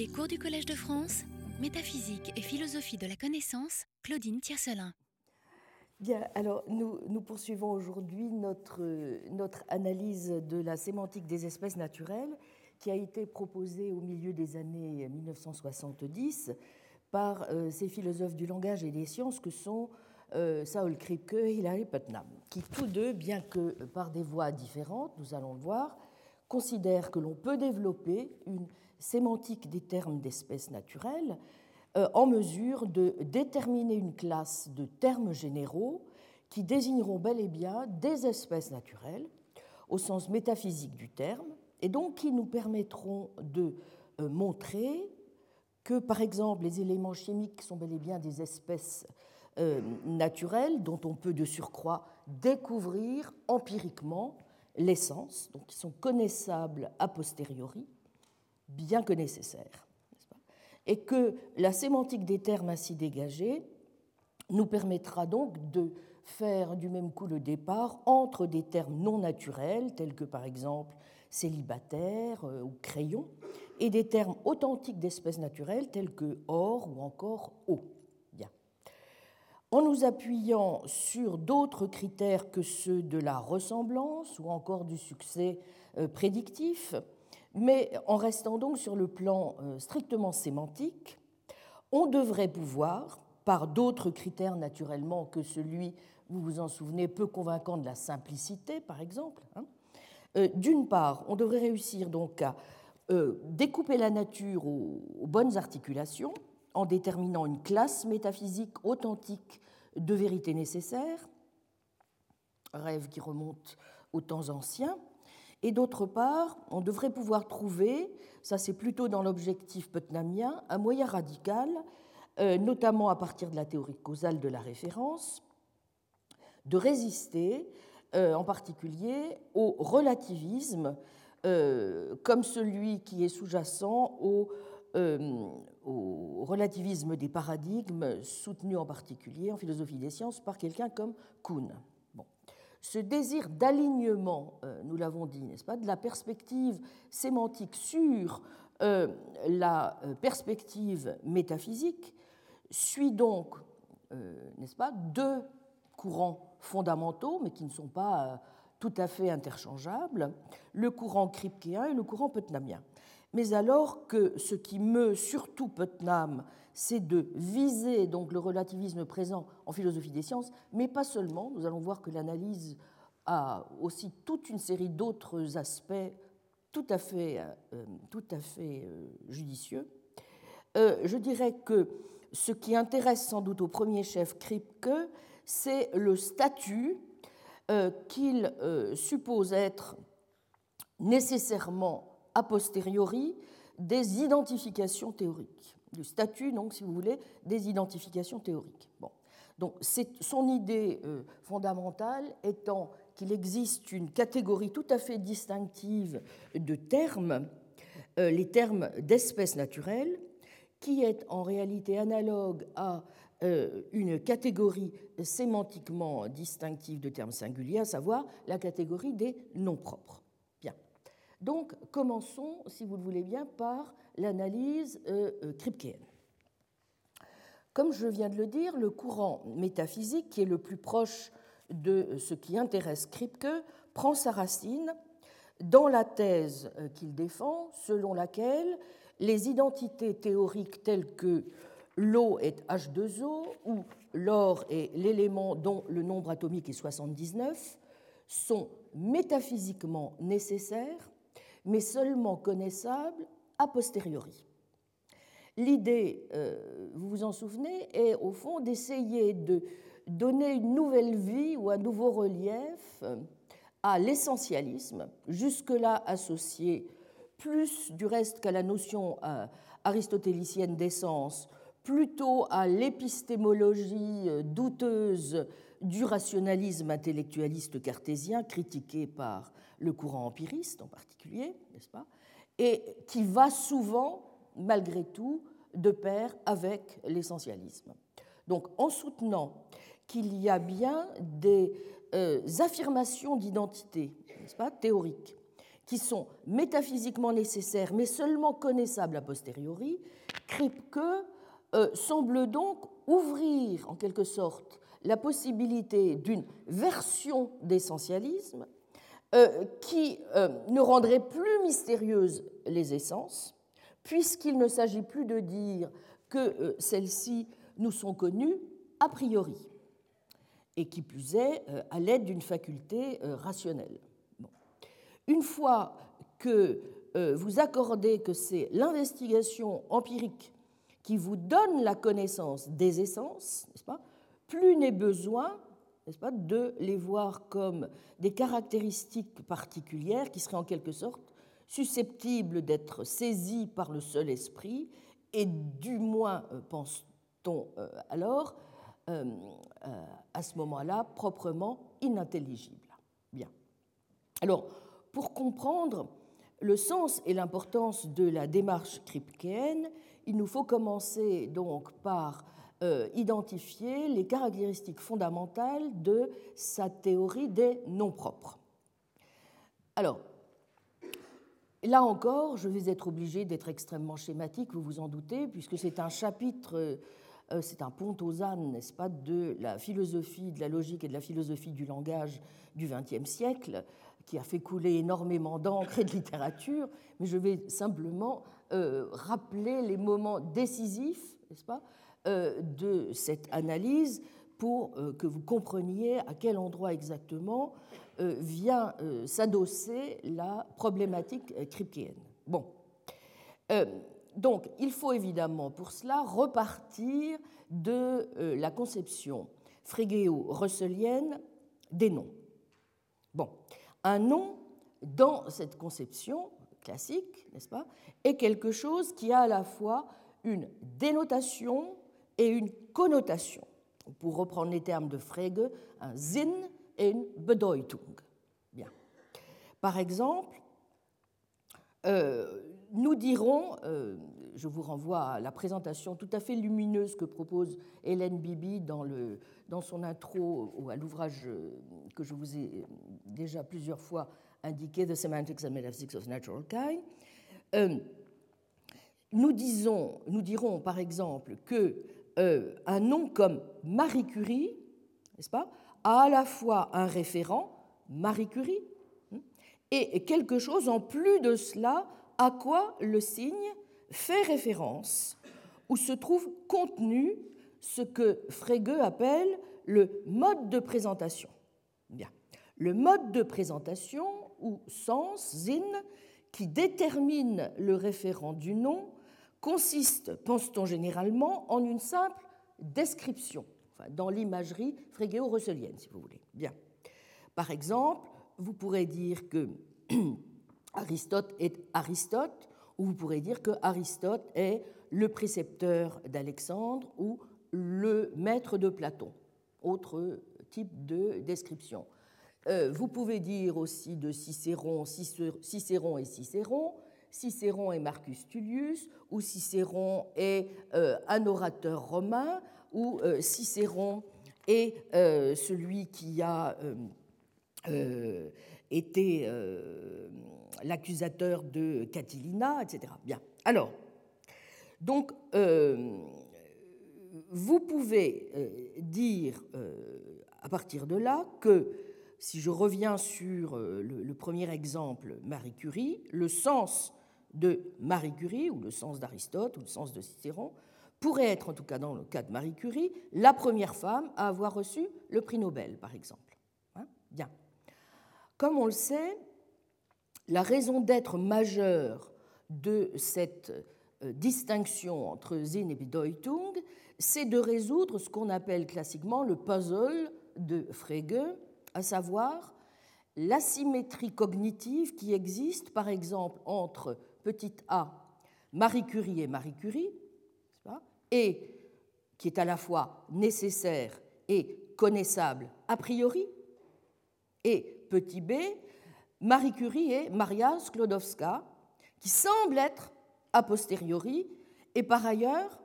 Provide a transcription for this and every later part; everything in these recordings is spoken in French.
Les cours du Collège de France, métaphysique et philosophie de la connaissance, Claudine Tiercelin. Bien, alors nous, nous poursuivons aujourd'hui notre, notre analyse de la sémantique des espèces naturelles qui a été proposée au milieu des années 1970 par euh, ces philosophes du langage et des sciences que sont euh, Saul Kripke et Hilary Putnam, qui tous deux, bien que par des voies différentes, nous allons le voir, considèrent que l'on peut développer une sémantique des termes d'espèces naturelles euh, en mesure de déterminer une classe de termes généraux qui désigneront bel et bien des espèces naturelles au sens métaphysique du terme, et donc qui nous permettront de euh, montrer que, par exemple, les éléments chimiques sont bel et bien des espèces euh, naturelles dont on peut de surcroît découvrir empiriquement l'essence, donc qui sont connaissables a posteriori, bien que nécessaires. Et que la sémantique des termes ainsi dégagés nous permettra donc de faire du même coup le départ entre des termes non naturels, tels que par exemple célibataire euh, ou crayon, et des termes authentiques d'espèces naturelles, tels que or ou encore eau. Bien. En nous appuyant sur d'autres critères que ceux de la ressemblance ou encore du succès euh, prédictif, mais en restant donc sur le plan euh, strictement sémantique, on devrait pouvoir, par d'autres critères naturellement que celui, vous vous en souvenez, peu convaincant de la simplicité, par exemple, hein, euh, d'une part, on devrait réussir donc à euh, découper la nature aux, bonnes articulations en déterminant une classe métaphysique authentique de vérité nécessaire, rêve qui remonte aux temps anciens, et d'autre part, on devrait pouvoir trouver, ça c'est plutôt dans l'objectif putnamien, un moyen radical, euh, notamment à partir de la théorie causale de la référence, de résister euh, en particulier au relativisme euh, comme celui qui est sous-jacent au, au, relativisme des paradigmes soutenu en particulier en philosophie des sciences par quelqu'un comme Kuhn ce désir d'alignement, euh, nous l'avons dit, n'est-ce pas, de la perspective sémantique sur euh, la euh, perspective métaphysique suit donc, n'est-ce pas, deux courants fondamentaux, mais qui ne sont pas tout à fait interchangeables, le courant kripkeien et le courant putnamien. Mais alors que ce qui meut surtout Putnam, c'est de viser donc le relativisme présent en philosophie des sciences, mais pas seulement. Nous allons voir que l'analyse a aussi toute une série d'autres aspects tout à fait, euh, euh, judicieux. Euh, je dirais que ce qui intéresse sans doute au premier chef Kripke, c'est le statut qu'il suppose être nécessairement a posteriori des identifications théoriques, du statut, donc, si vous voulez, des identifications théoriques. Bon. Donc, son idée euh, fondamentale étant qu'il existe une catégorie tout à fait distinctive de termes, euh, les termes d'espèces naturelles, qui est en réalité analogue à euh, une catégorie sémantiquement distinctive de termes singuliers, à savoir la catégorie des noms propres. Donc, commençons, si vous le voulez bien, par l'analyse euh, euh, kripkeenne. Comme je viens de le dire, le courant métaphysique, qui est le plus proche de ce qui intéresse Kripke, prend sa racine dans la thèse euh, qu'il défend, selon laquelle les identités théoriques telles que l'eau est H2O ou l'or est l'élément dont le nombre atomique est 79 sont métaphysiquement nécessaires mais seulement connaissable a posteriori. L'idée, euh, vous vous en souvenez, est au fond d'essayer de donner une nouvelle vie ou un nouveau relief à l'essentialisme, jusque-là associé plus du reste qu'à la notion euh, aristotélicienne d'essence, plutôt à l'épistémologie euh, douteuse du rationalisme intellectualiste cartésien, critiqué par le courant empiriste en particulier, n'est-ce pas, et qui va souvent, malgré tout, de pair avec l'essentialisme. Donc, en soutenant qu'il y a bien des euh, affirmations d'identité, n'est-ce pas, théoriques, qui sont métaphysiquement nécessaires mais seulement connaissables a posteriori, Kripke euh, semble donc ouvrir en quelque sorte la possibilité d'une version d'essentialisme qui euh, ne rendrait plus mystérieuses les essences, puisqu'il ne s'agit plus de dire que celles-ci nous sont connues a priori, et qui plus est à l'aide d'une faculté rationnelle. Une fois que vous accordez que c'est l'investigation empirique qui vous donne la connaissance des essences, n'est-ce pas Plus n'est besoin, n'est-ce pas, de les voir comme des caractéristiques particulières qui seraient en quelque sorte susceptibles d'être saisies par le seul esprit et du moins, euh, pense-t-on euh, alors, euh, à ce moment-là, proprement inintelligibles. Bien. Alors, pour comprendre le sens et l'importance de la démarche kripkeenne, il nous faut commencer donc par identifier les caractéristiques fondamentales de sa théorie des noms propres. Alors, là encore, je vais être obligé d'être extrêmement schématique, vous vous en doutez, puisque c'est un chapitre, euh, c'est un pont aux ânes, n'est-ce pas, de la philosophie, de la logique et de la philosophie du langage du XXe siècle, qui a fait couler énormément d'encre et de littérature, mais je vais simplement euh, rappeler les moments décisifs, n'est-ce pas, euh, de cette analyse pour euh, que vous compreniez à quel endroit exactement vient s'adosser la problématique kripkeenne. Bon. donc, il faut évidemment pour cela repartir de la conception frégéo-russelienne des noms. Bon. Un nom, dans cette conception, classique, n'est-ce pas, est quelque chose qui a à la fois une dénotation et une connotation. Pour reprendre les termes de Frege, un Sinn et une Bedeutung. Bien. Par exemple, euh, nous dirons, euh, je vous renvoie à la présentation tout à fait lumineuse que propose Hélène Bibi dans, le, dans son intro ou à l'ouvrage que je vous ai déjà plusieurs fois indiqué The Semantics and Metaphysics of Natural Kind. Euh, nous, disons, nous dirons par exemple que euh, un nom comme Marie Curie, n'est-ce pas, a à la fois un référent, Marie Curie, hein, et quelque chose en plus de cela à quoi le signe fait référence, où se trouve contenu ce que Frege appelle le mode de présentation. Bien. Le mode de présentation ou sens, zin, qui détermine le référent du nom, consiste, pense-t-on généralement, en une simple description, dans l'imagerie frégéo-russelienne, si vous voulez. Bien. Par exemple, vous pourrez dire que Aristote est Aristote, ou vous pourrez dire que Aristote est le précepteur d'Alexandre ou le maître de Platon, autre type de description. Euh, vous pouvez dire aussi de Cicéron, Cicéron et Cicéron, Cicéron et Marcus Tullius, ou Cicéron est euh, un orateur romain, ou euh, Cicéron est celui qui a été l'accusateur de Catilina, etc. Bien. Alors, donc, vous pouvez dire à partir de là que si je reviens sur euh, le, premier exemple, Marie Curie, le sens de Marie Curie, ou le sens d'Aristote, ou le sens de Cicéron, pourrait être, en tout cas dans le cas de Marie Curie, la première femme à avoir reçu le prix Nobel, par exemple. Hein Bien. Comme on le sait, la raison d'être majeure de cette euh, distinction entre Sinn et Bedeutung, c'est de résoudre ce qu'on appelle classiquement le puzzle de Frege, à savoir l'asymétrie cognitive qui existe, par exemple, entre petite a, Marie Curie et Marie Curie, et qui est à la fois nécessaire et connaissable a priori, et petit b, Marie Curie et Maria Sklodowska, qui semble être a posteriori et par ailleurs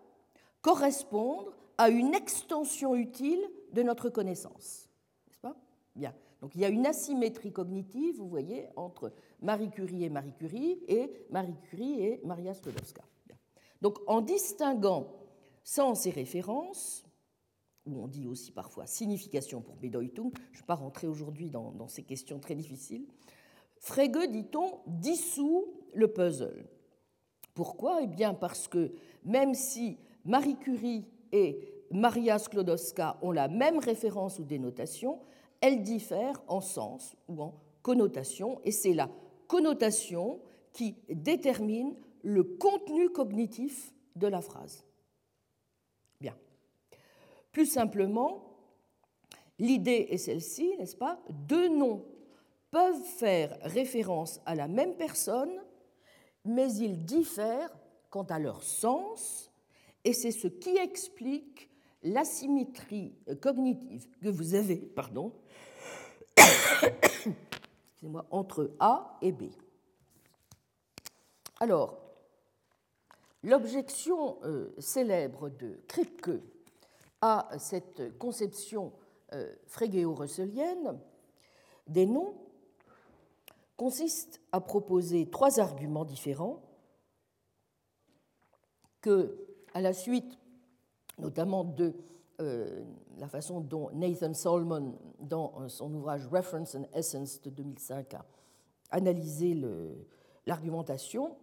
correspondre à une extension utile de notre connaissance. Bien. Donc il y a une asymétrie cognitive, vous voyez, entre Marie Curie et Marie Curie et Marie Curie et Maria Sklodowska. Donc en distinguant sens et référence, ou on dit aussi parfois signification pour Bedeutung, je ne vais pas rentrer aujourd'hui dans, dans, ces questions très difficiles, Frege, dit-on, dissout le puzzle. Pourquoi? Eh bien parce que même si Marie Curie et Maria Sklodowska ont la même référence ou dénotation, elles diffèrent en sens ou en connotation, et c'est la connotation qui détermine le contenu cognitif de la phrase. Bien. Plus simplement, l'idée est celle-ci, n'est-ce pas? Deux noms peuvent faire référence à la même personne, mais ils diffèrent quant à leur sens, et c'est ce qui explique l'asymétrie cognitive que vous avez pardon, entre A et B. Alors, l'objection euh, célèbre de Kripke à cette conception euh, frégéo-russellienne des noms consiste à proposer trois arguments différents que, à la suite notamment de euh, la façon dont Nathan Solomon, dans son ouvrage Reference and Essence de 2005, a analysé l'argumentation,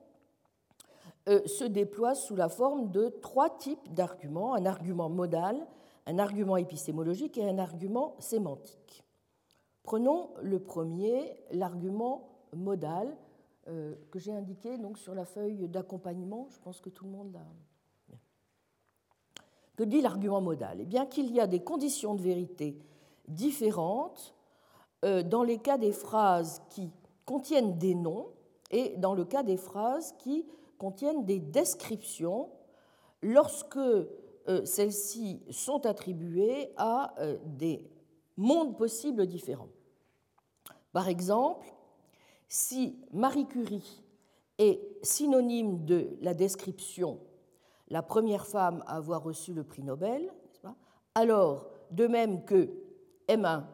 euh, se déploie sous la forme de trois types d'arguments, un argument modal, un argument épistémologique et un argument sémantique. Prenons le premier, l'argument modal, euh, que j'ai indiqué donc, sur la feuille d'accompagnement. Je pense que tout le monde l'a. Dit l'argument modal? Eh bien qu'il y a des conditions de vérité différentes euh, dans les cas des phrases qui contiennent des noms et dans le cas des phrases qui contiennent des descriptions lorsque euh, celles-ci sont attribuées à euh, des mondes possibles différents. Par exemple, si Marie Curie est synonyme de la description la première femme à avoir reçu le prix Nobel, alors, de même que M1,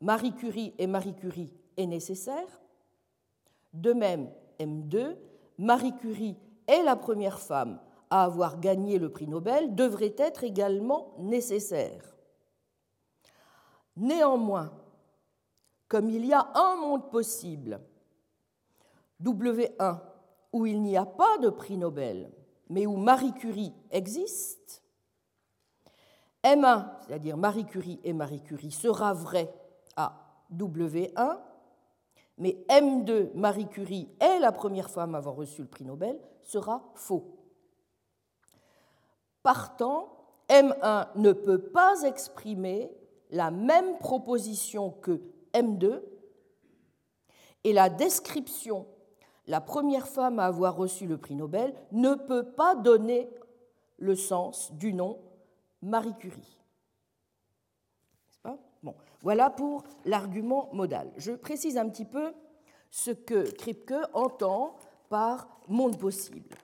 Marie Curie et Marie Curie est nécessaire, de même M2, Marie Curie est la première femme à avoir gagné le prix Nobel, devrait être également nécessaire. Néanmoins, comme il y a un monde possible, W1, où il n'y a pas de prix Nobel, mais où Marie Curie existe, M1, c'est-à-dire Marie Curie et Marie Curie, sera vrai à W1, mais M2, Marie Curie est la première femme à avoir reçu le prix Nobel, sera faux. Partant, M1 ne peut pas exprimer la même proposition que M2 et la description la première femme à avoir reçu le prix Nobel, ne peut pas donner le sens du nom Marie Curie. voilà pour l'argument modal. Je précise un petit peu ce que Kripke entend par monde possible.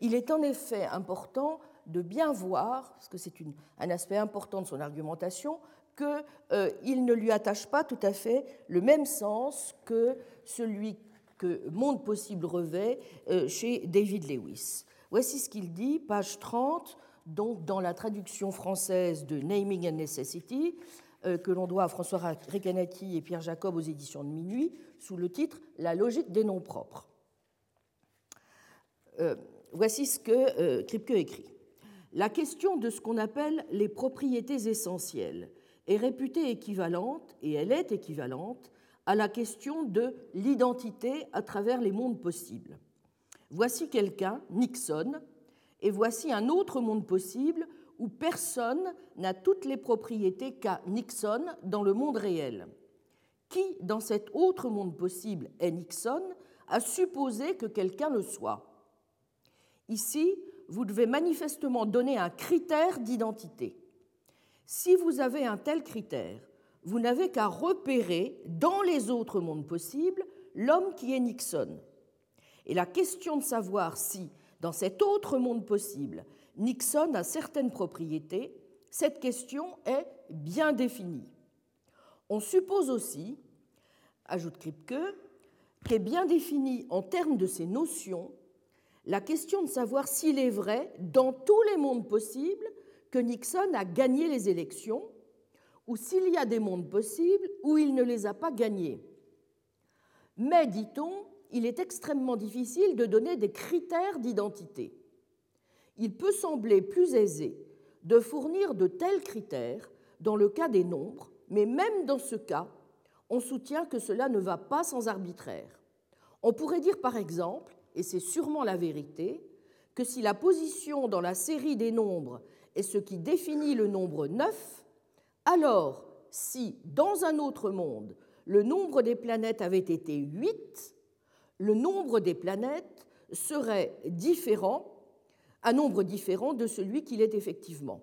Il est en effet important de bien voir, parce que c'est un aspect important de son argumentation, qu'il euh, ne lui attache pas tout à fait le même sens que celui que Monde possible revêt euh, chez David Lewis. Voici ce qu'il dit, page 30, donc dans la traduction française de Naming and Necessity, euh, que l'on doit à François Recanati et Pierre Jacob aux éditions de Minuit, sous le titre La logique des noms propres. Euh, voici ce que Kripke écrit. La question de ce qu'on appelle les propriétés essentielles est réputée équivalente, et elle est équivalente, à la question de l'identité à travers les mondes possibles. Voici quelqu'un, Nixon, et voici un autre monde possible où personne n'a toutes les propriétés qu'a Nixon dans le monde réel. Qui, dans cet autre monde possible, est Nixon, a supposé que quelqu'un le soit Ici, vous devez manifestement donner un critère d'identité. Si vous avez un tel critère, vous n'avez qu'à repérer dans les autres mondes possibles l'homme qui est Nixon. Et la question de savoir si, dans cet autre monde possible, Nixon a certaines propriétés, cette question est bien définie. On suppose aussi ajoute Kripke, qu'est bien définie en termes de ces notions la question de savoir s'il est vrai, dans tous les mondes possibles, que Nixon a gagné les élections, ou s'il y a des mondes possibles où il ne les a pas gagnés. Mais, dit-on, il est extrêmement difficile de donner des critères d'identité. Il peut sembler plus aisé de fournir de tels critères dans le cas des nombres, mais même dans ce cas, on soutient que cela ne va pas sans arbitraire. On pourrait dire par exemple, et c'est sûrement la vérité, que si la position dans la série des nombres est ce qui définit le nombre 9, alors si dans un autre monde le nombre des planètes avait été 8, le nombre des planètes serait différent, un nombre différent de celui qu'il est effectivement.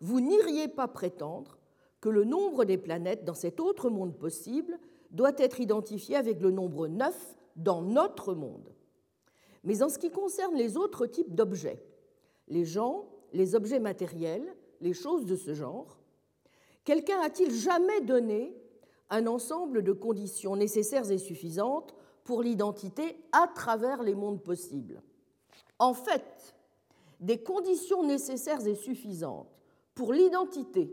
Vous n'iriez pas prétendre que le nombre des planètes dans cet autre monde possible doit être identifié avec le nombre 9 dans notre monde. Mais en ce qui concerne les autres types d'objets, les gens, les objets matériels, les choses de ce genre, quelqu'un a-t-il jamais donné un ensemble de conditions nécessaires et suffisantes pour l'identité à travers les mondes possibles? En fait, des conditions nécessaires et suffisantes pour l'identité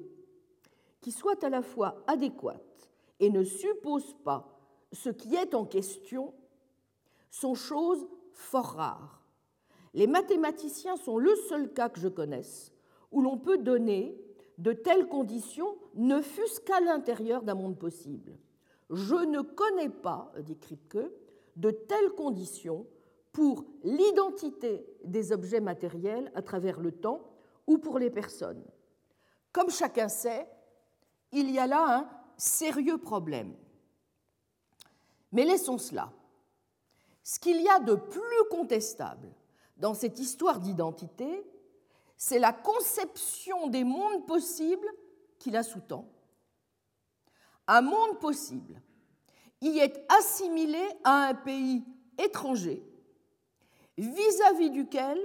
qui soient à la fois adéquates et ne supposent pas ce qui est en question sont choses fort rares. Les mathématiciens sont le seul cas que je connaisse où l'on peut donner de telles conditions, ne fût-ce qu'à l'intérieur d'un monde possible. Je ne connais pas, dit Kripke, de telles conditions pour l'identité des objets matériels à travers le temps ou pour les personnes. Comme chacun sait, il y a là un sérieux problème. Mais laissons cela. Ce qu'il y a de plus contestable dans cette histoire d'identité, c'est la conception des mondes possibles qui la sous-tend. Un monde possible y est assimilé à un pays étranger vis-à-vis duquel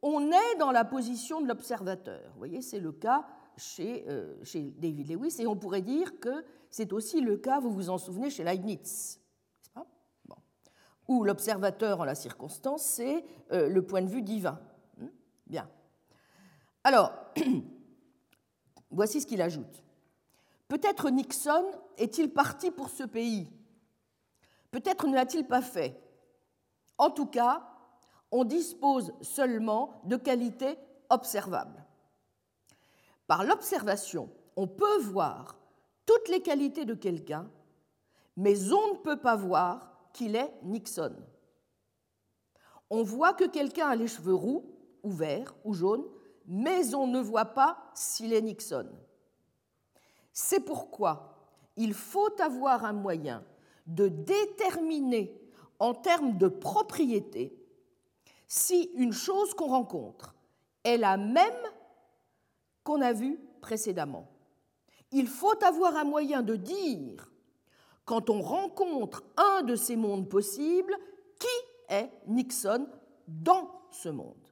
on est dans la position de l'observateur. Vous voyez, c'est le cas chez, euh, David Lewis et on pourrait dire que c'est aussi le cas, vous vous en souvenez, chez Leibniz, pas? Où l'observateur en la circonstance, c'est euh, le point de vue divin. Hmm? Bien. Alors, voici ce qu'il ajoute. Peut-être Nixon est-il parti pour ce pays. Peut-être ne l'a-t-il pas fait. En tout cas, on dispose seulement de qualités observables. Par l'observation, on peut voir toutes les qualités de quelqu'un, mais on ne peut pas voir qu'il est Nixon. On voit que quelqu'un a les cheveux roux, ou verts, ou jaunes, mais on ne voit pas s'il est Nixon. C'est pourquoi il faut avoir un moyen de déterminer en termes de propriété si une chose qu'on rencontre est la même qu'on a vue précédemment. Il faut avoir un moyen de dire, quand on rencontre un de ces mondes possibles, qui est Nixon dans ce monde.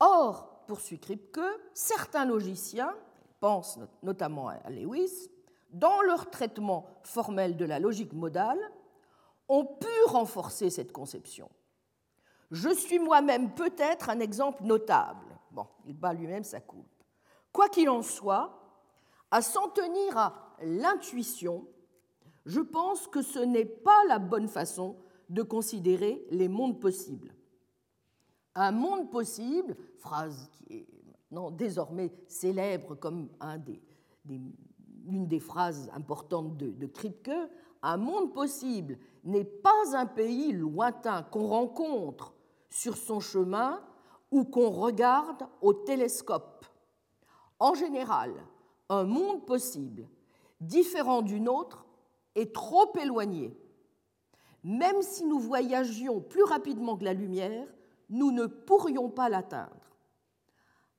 Or, poursuit Kripke, certains logiciens, pensent notamment à Lewis, dans leur traitement formel de la logique modale, ont pu renforcer cette conception. Je suis moi-même peut-être un exemple notable. Bon, il bat lui-même sa coupe. Quoi qu'il en soit, à s'en tenir à l'intuition, je pense que ce n'est pas la bonne façon de considérer les mondes possibles. Un monde possible, phrase qui est maintenant désormais célèbre comme un des, une des phrases importantes de, de Kripke, un monde possible n'est pas un pays lointain qu'on rencontre sur son chemin ou qu'on regarde au télescope. En général, un monde possible, différent d'une autre, est trop éloigné. Même si nous voyagions plus rapidement que la lumière, nous ne pourrions pas l'atteindre.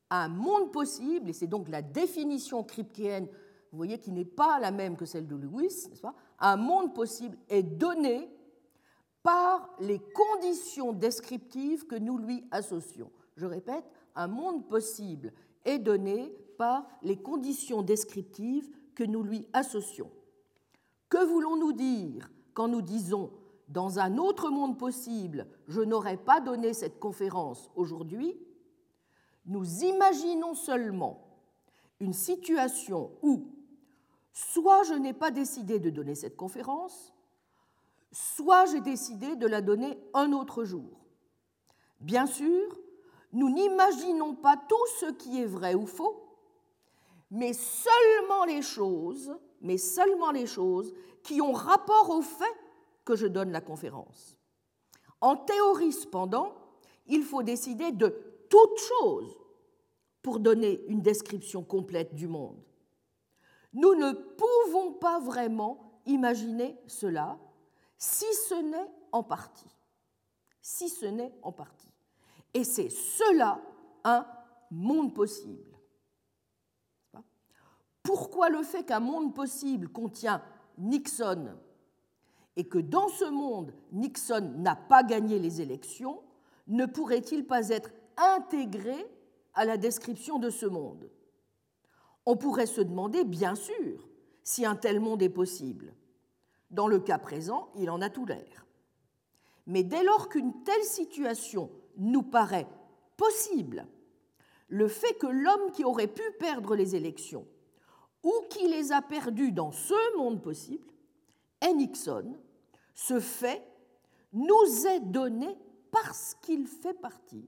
Un monde possible, et c'est donc la définition kripkeenne, vous voyez, qui n'est pas la même que celle de Lewis, pas? Un monde possible est donné par les conditions descriptives que nous lui associons. Je répète, un monde possible est donné par les conditions descriptives que nous lui associons. Que voulons-nous dire quand nous disons dans un autre monde possible, je n'aurais pas donné cette conférence aujourd'hui Nous imaginons seulement une situation où soit je n'ai pas décidé de donner cette conférence, soit j'ai décidé de la donner un autre jour. Bien sûr, nous n'imaginons pas tout ce qui est vrai ou faux, mais seulement les choses, mais seulement les choses qui ont rapport au fait que je donne la conférence. En théorie, cependant, il faut décider de toute chose pour donner une description complète du monde. Nous ne pouvons pas vraiment imaginer cela, si ce n'est en partie. Si ce n'est en partie. Et c'est cela un monde possible. Pourquoi le fait qu'un monde possible contient Nixon et que dans ce monde, Nixon n'a pas gagné les élections, ne pourrait-il pas être intégré à la description de ce monde? On pourrait se demander, bien sûr, si un tel monde est possible. Dans le cas présent, il en a tout l'air. Mais dès lors qu'une telle situation nous paraît possible, le fait que l'homme qui aurait pu perdre les élections ou qui les a perdues dans ce monde possible Nixon, ce fait nous est donné parce qu'il fait partie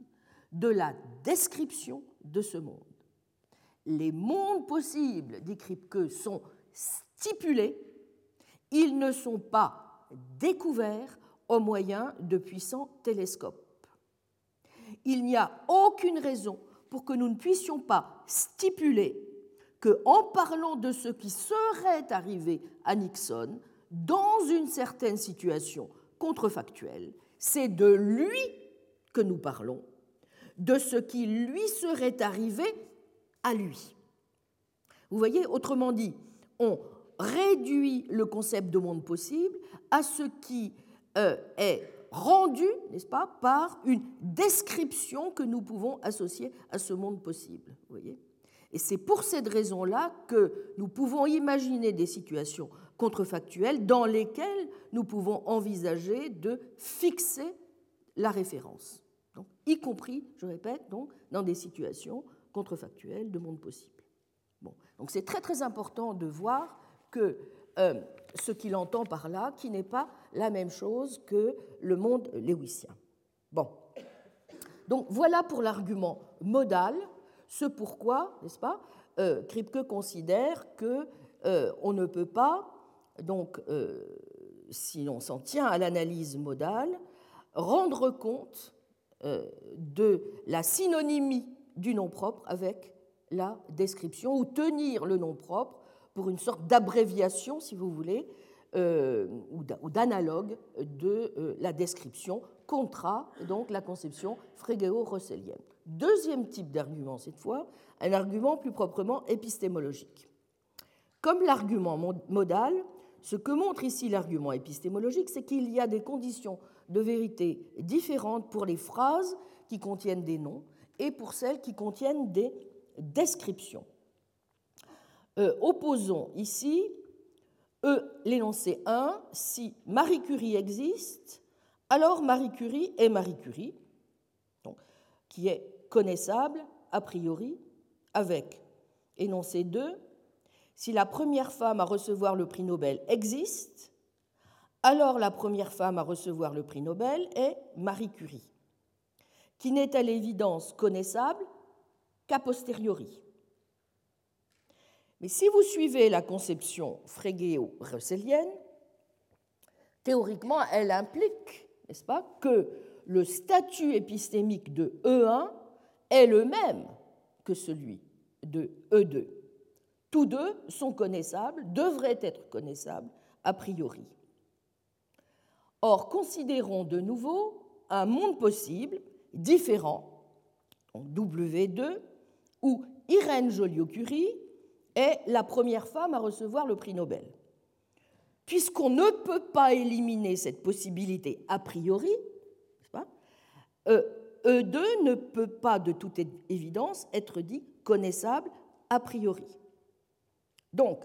de la description de ce monde. Les mondes possibles, dit Kripke, sont stipulés, ils ne sont pas découverts au moyen de puissants télescopes. Il n'y a aucune raison pour que nous ne puissions pas stipuler que, en parlant de ce qui serait arrivé à Nixon, dans une certaine situation contrefactuelle, c'est de lui que nous parlons, de ce qui lui serait arrivé à lui. Vous voyez, autrement dit, on réduit le concept de monde possible à ce qui euh, est rendu, n'est-ce pas, par une description que nous pouvons associer à ce monde possible. Vous voyez Et c'est pour cette raison-là que nous pouvons imaginer des situations contrefactuelles dans lesquelles nous pouvons envisager de fixer la référence, donc, y compris, je répète, donc, dans des situations contrefactuelles de monde possible. Bon, donc c'est très très important de voir que euh, ce qu'il entend par là, qui n'est pas la même chose que le monde léwissien. Bon, donc voilà pour l'argument modal, ce pourquoi, n'est-ce pas, euh, Kripke considère que euh, on ne peut pas donc, euh, si l'on s'en tient à l'analyse modale, rendre compte euh, de la synonymie du nom propre avec la description, ou tenir le nom propre pour une sorte d'abréviation, si vous voulez, euh, ou d'analogue de la description, contra donc la conception frégéo-russellienne. Deuxième type d'argument, cette fois, un argument plus proprement épistémologique. Comme l'argument modal, ce que montre ici l'argument épistémologique, c'est qu'il y a des conditions de vérité différentes pour les phrases qui contiennent des noms et pour celles qui contiennent des descriptions. Euh, opposons ici e, l'énoncé 1, si Marie Curie existe, alors Marie Curie est Marie Curie, qui est connaissable a priori, avec énoncé 2, si la première femme à recevoir le prix Nobel existe, alors la première femme à recevoir le prix Nobel est Marie Curie, qui n'est à l'évidence connaissable qu'a posteriori. Mais si vous suivez la conception frégéo-russellienne, théoriquement, elle implique, n'est-ce pas, que le statut épistémique de E1 est le même que celui de E2. Tous deux sont connaissables, devraient être connaissables a priori. Or, considérons de nouveau un monde possible, différent, en W2, où Irène Joliot-Curie est la première femme à recevoir le prix Nobel. Puisqu'on ne peut pas éliminer cette possibilité a priori, E2 e ne peut pas de toute évidence être dit connaissable a priori. Donc,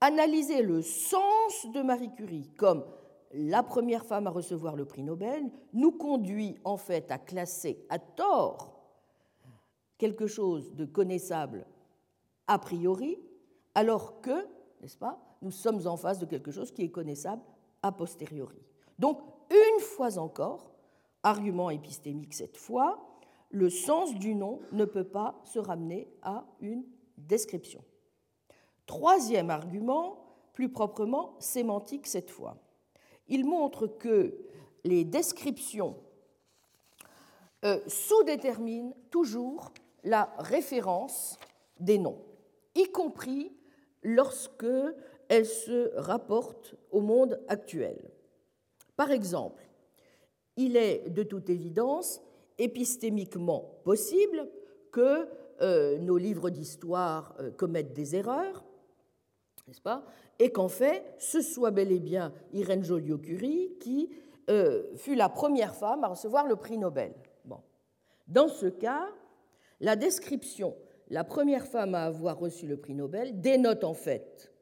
analyser le sens de Marie Curie comme la première femme à recevoir le prix Nobel nous conduit en fait à classer à tort quelque chose de connaissable a priori, alors que, n'est-ce pas, nous sommes en face de quelque chose qui est connaissable a posteriori. Donc, une fois encore, argument épistémique cette fois, le sens du nom ne peut pas se ramener à une description. Troisième argument, plus proprement sémantique cette fois. Il montre que les descriptions euh, sous-déterminent toujours la référence des noms, y compris lorsque elles se rapportent au monde actuel. Par exemple, il est de toute évidence épistémiquement possible que euh, nos livres d'histoire euh, commettent des erreurs, Et qu'en fait, ce soit bel et bien Irène Joliot-Curie qui euh, fut la première femme à recevoir le prix Nobel. Dans ce cas, la description, la première femme à avoir reçu le prix Nobel, dénote en fait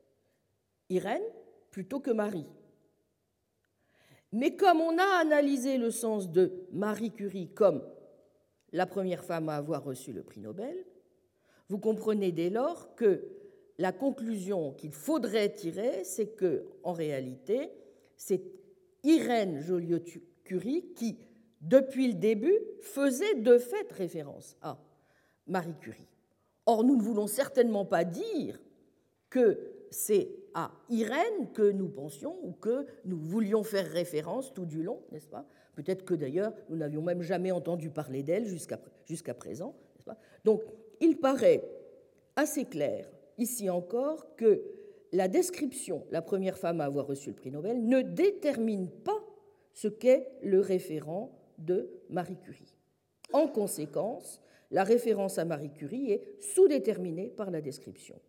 Irène plutôt que Marie. Mais comme on a analysé le sens de Marie Curie comme la première femme à avoir reçu le prix Nobel, vous comprenez dès lors que la conclusion qu'il faudrait tirer, c'est que, en réalité, c'est Irène Joliot-Curie qui, depuis le début, faisait de fait référence à Marie Curie. Or, nous ne voulons certainement pas dire que c'est à Irène que nous pensions ou que nous voulions faire référence tout du long, n'est-ce pas? Peut-être que d'ailleurs, nous n'avions même jamais entendu parler d'elle jusqu'à présent. Pas? Donc, il paraît assez clair, ici encore, que la description, la première femme à avoir reçu le prix Nobel, ne détermine pas ce qu'est le référent de Marie Curie. En conséquence, la référence à Marie Curie est sous-déterminée par la description.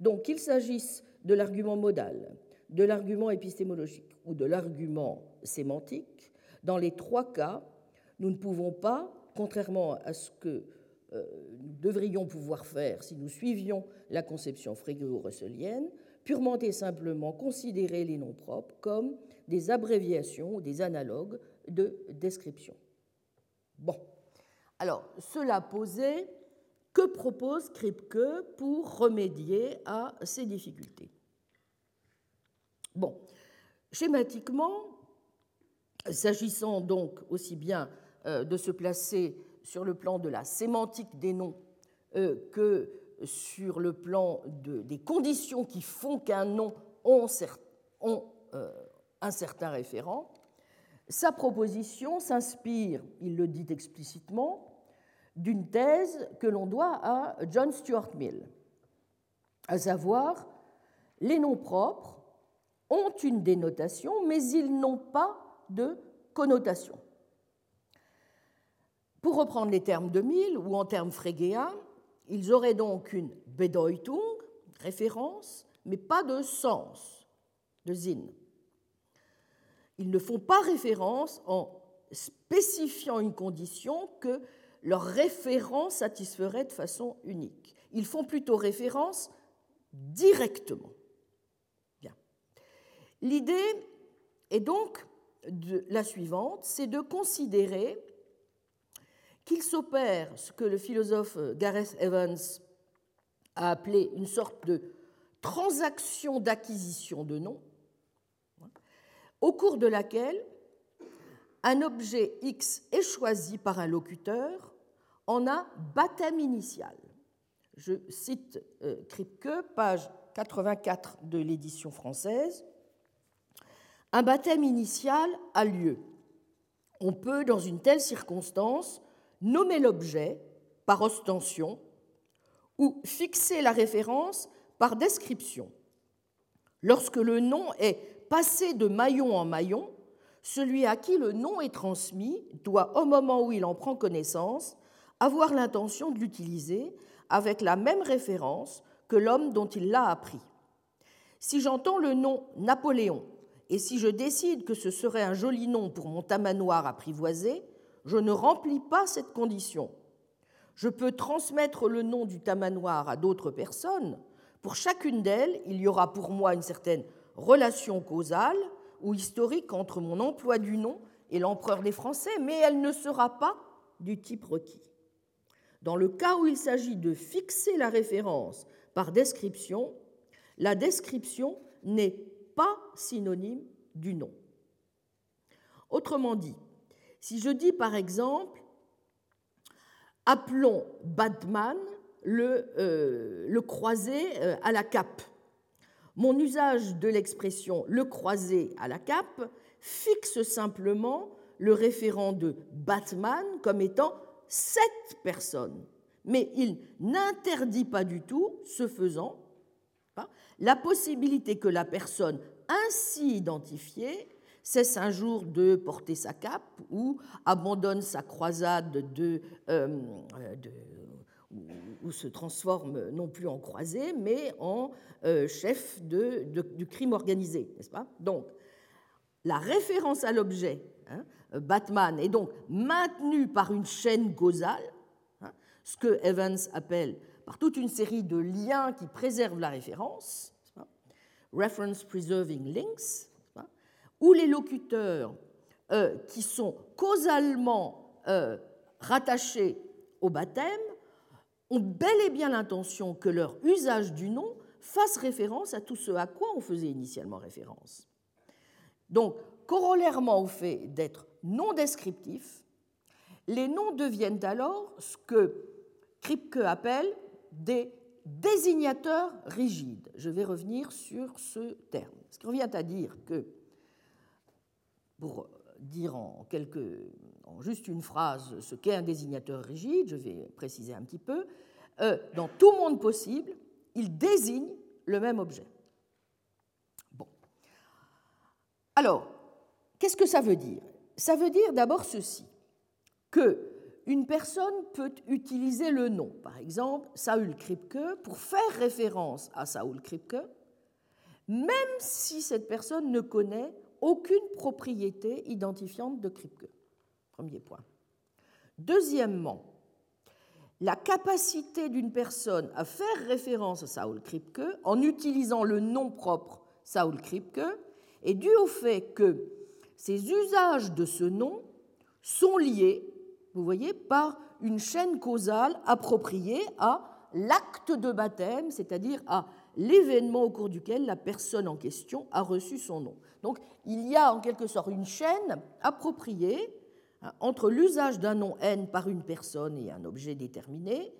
Donc qu'il s'agisse de l'argument modal, de l'argument épistémologique ou de l'argument sémantique, dans les trois cas, nous ne pouvons pas, contrairement à ce que nous devrions pouvoir faire si nous suivions la conception frégéo-russelienne, purement et simplement considérer les noms propres comme des abréviations ou des analogues de description. Bon. Alors, cela posé, que propose Kripke pour remédier à ces difficultés? Bon, schématiquement, s'agissant donc aussi bien euh, de se placer sur le plan de la sémantique des noms euh, que sur le plan des conditions qui font qu'un nom ont, euh, un certain référent, sa proposition s'inspire, il le dit explicitement, d'une thèse que l'on doit à John Stuart Mill, à savoir les noms propres ont une dénotation, mais ils n'ont pas de connotation. Pour reprendre les termes de Mill, ou en termes frégéens, ils auraient donc une Bedeutung, référence, mais pas de sens, de Sinn. Ils ne font pas référence en spécifiant une condition que leur référence satisferait de façon unique. Ils font plutôt référence directement. L'idée est donc la suivante, c'est de considérer qu'il s'opère ce que le philosophe Gareth Evans a appelé une sorte de transaction d'acquisition de nom, au cours de laquelle un objet X est choisi par un locuteur en a baptême initial. Je cite euh, Kripke, page 84 de l'édition française. Un baptême initial a lieu. On peut, dans une telle circonstance, nommer l'objet par ostension ou fixer la référence par description. Lorsque le nom est passé de maillon en maillon, celui à qui le nom est transmis doit, au moment où il en prend connaissance, avoir l'intention de l'utiliser avec la même référence que l'homme dont il l'a appris. Si j'entends le nom Napoléon et si je décide que ce serait un joli nom pour mon tamanoir apprivoisé, je ne remplis pas cette condition. Je peux transmettre le nom du tamanoir à d'autres personnes, Pour chacune d'elles, il y aura pour moi une certaine relation causale ou historique entre mon emploi du nom et l'empereur des Français, mais elle ne sera pas du type requis. Dans le cas où il s'agit de fixer la référence par description, la description n'est pas synonyme du nom. Autrement dit, si je dis par exemple, appelons Batman le, euh, croisé euh, à la cape, mon usage de l'expression le croisé à la cape fixe simplement le référent de Batman comme étant cette personne, mais il n'interdit pas du tout, ce faisant, hein, la possibilité que la personne ainsi identifiée cesse un jour de porter sa cape ou abandonne sa croisade de, euh, ou, se transforme non plus en croisé, mais en euh, chef du crime organisé, n'est-ce pas? Donc, la référence à l'objet, hein, Batman, est donc maintenue par une chaîne causale, hein, ce que Evans appelle par toute une série de liens qui préservent la référence, reference preserving links, où les locuteurs euh, qui sont causalement euh, rattachés au baptême ont bel et bien l'intention que leur usage du nom fasse référence à tout ce à quoi on faisait initialement référence. Donc, corollairement au fait d'être non descriptifs, les noms deviennent alors ce que Kripke appelle des désignateurs rigides. Je vais revenir sur ce terme. Ce qui revient à dire que, pour dire en, juste une phrase ce qu'est un désignateur rigide, je vais préciser un petit peu, euh, dans tout monde possible, il désigne le même objet. Bon. Alors, qu'est-ce que ça veut dire? Ça veut dire d'abord ceci, que une personne peut utiliser le nom, par exemple Saul Kripke, pour faire référence à Saul Kripke, même si cette personne ne connaît aucune propriété identifiante de Kripke. Premier point. Deuxièmement, la capacité d'une personne à faire référence à Saul Kripke en utilisant le nom propre Saul Kripke est due au fait que ces usages de ce nom sont liés, vous voyez, par une chaîne causale appropriée à l'acte de baptême, c'est-à-dire à l'événement au cours duquel la personne en question a reçu son nom. Donc il y a en quelque sorte une chaîne appropriée hein, entre l'usage d'un nom N par une personne et un objet déterminé,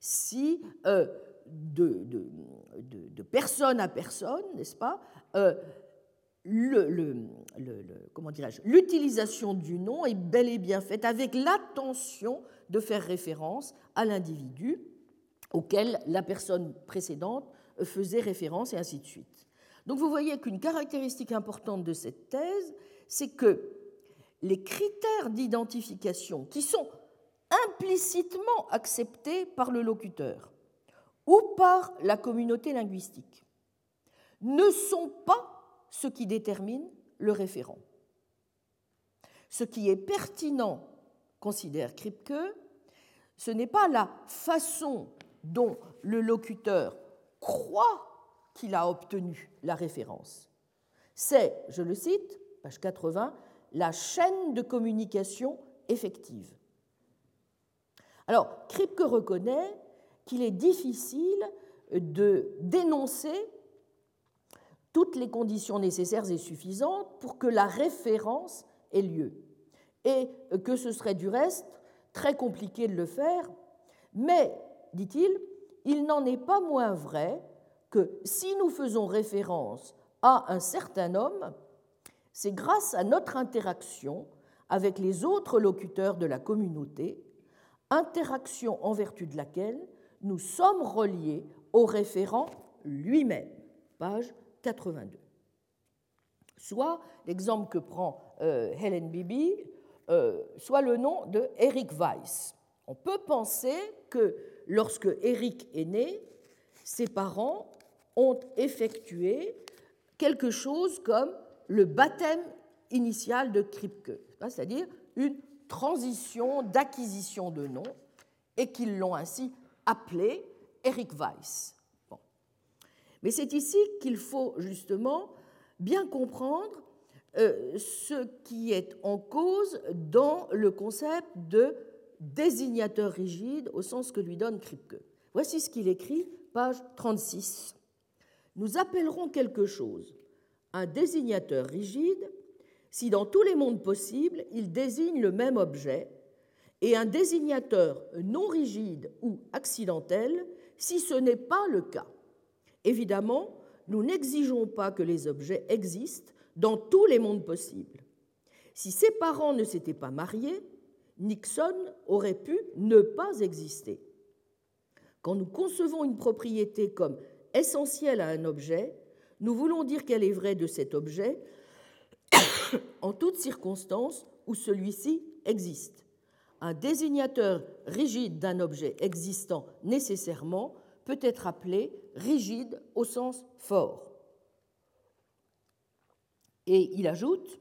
si euh, de, de, personne à personne, n'est-ce pas, euh, l'utilisation du nom est bel et bien faite avec l'attention de faire référence à l'individu auquel la personne précédente faisait référence et ainsi de suite. Donc vous voyez qu'une caractéristique importante de cette thèse, c'est que les critères d'identification qui sont implicitement acceptés par le locuteur ou par la communauté linguistique ne sont pas ce qui détermine le référent. Ce qui est pertinent, considère Kripke, ce n'est pas la façon dont le locuteur croit qu'il a obtenu la référence. C'est, je le cite, page 80, la chaîne de communication effective. Alors, Kripke reconnaît qu'il est difficile de dénoncer toutes les conditions nécessaires et suffisantes pour que la référence ait lieu, et que ce serait du reste très compliqué de le faire, mais, dit-il, il n'en est pas moins vrai que si nous faisons référence à un certain homme, c'est grâce à notre interaction avec les autres locuteurs de la communauté, interaction en vertu de laquelle nous sommes reliés au référent lui-même. Page 82. Soit l'exemple que prend euh, Helen Bibi, euh, soit le nom de Eric Weiss. On peut penser que lorsque Eric est né, ses parents ont effectué quelque chose comme le baptême initial de Kripke, c'est-à-dire une transition d'acquisition de nom, et qu'ils l'ont ainsi appelé Eric Weiss. Mais c'est ici qu'il faut justement bien comprendre euh, ce qui est en cause dans le concept de désignateur rigide au sens que lui donne Kripke. Voici ce qu'il écrit, page 36. Nous appellerons quelque chose un désignateur rigide si dans tous les mondes possibles il désigne le même objet, et un désignateur non rigide ou accidentel si ce n'est pas le cas. Évidemment, nous n'exigeons pas que les objets existent dans tous les mondes possibles. Si ses parents ne s'étaient pas mariés, Nixon aurait pu ne pas exister. Quand nous concevons une propriété comme essentielle à un objet, nous voulons dire qu'elle est vraie de cet objet en toutes circonstances où celui-ci existe. Un désignateur rigide d'un objet existant nécessairement peut être appelé rigide au sens fort. Et il ajoute,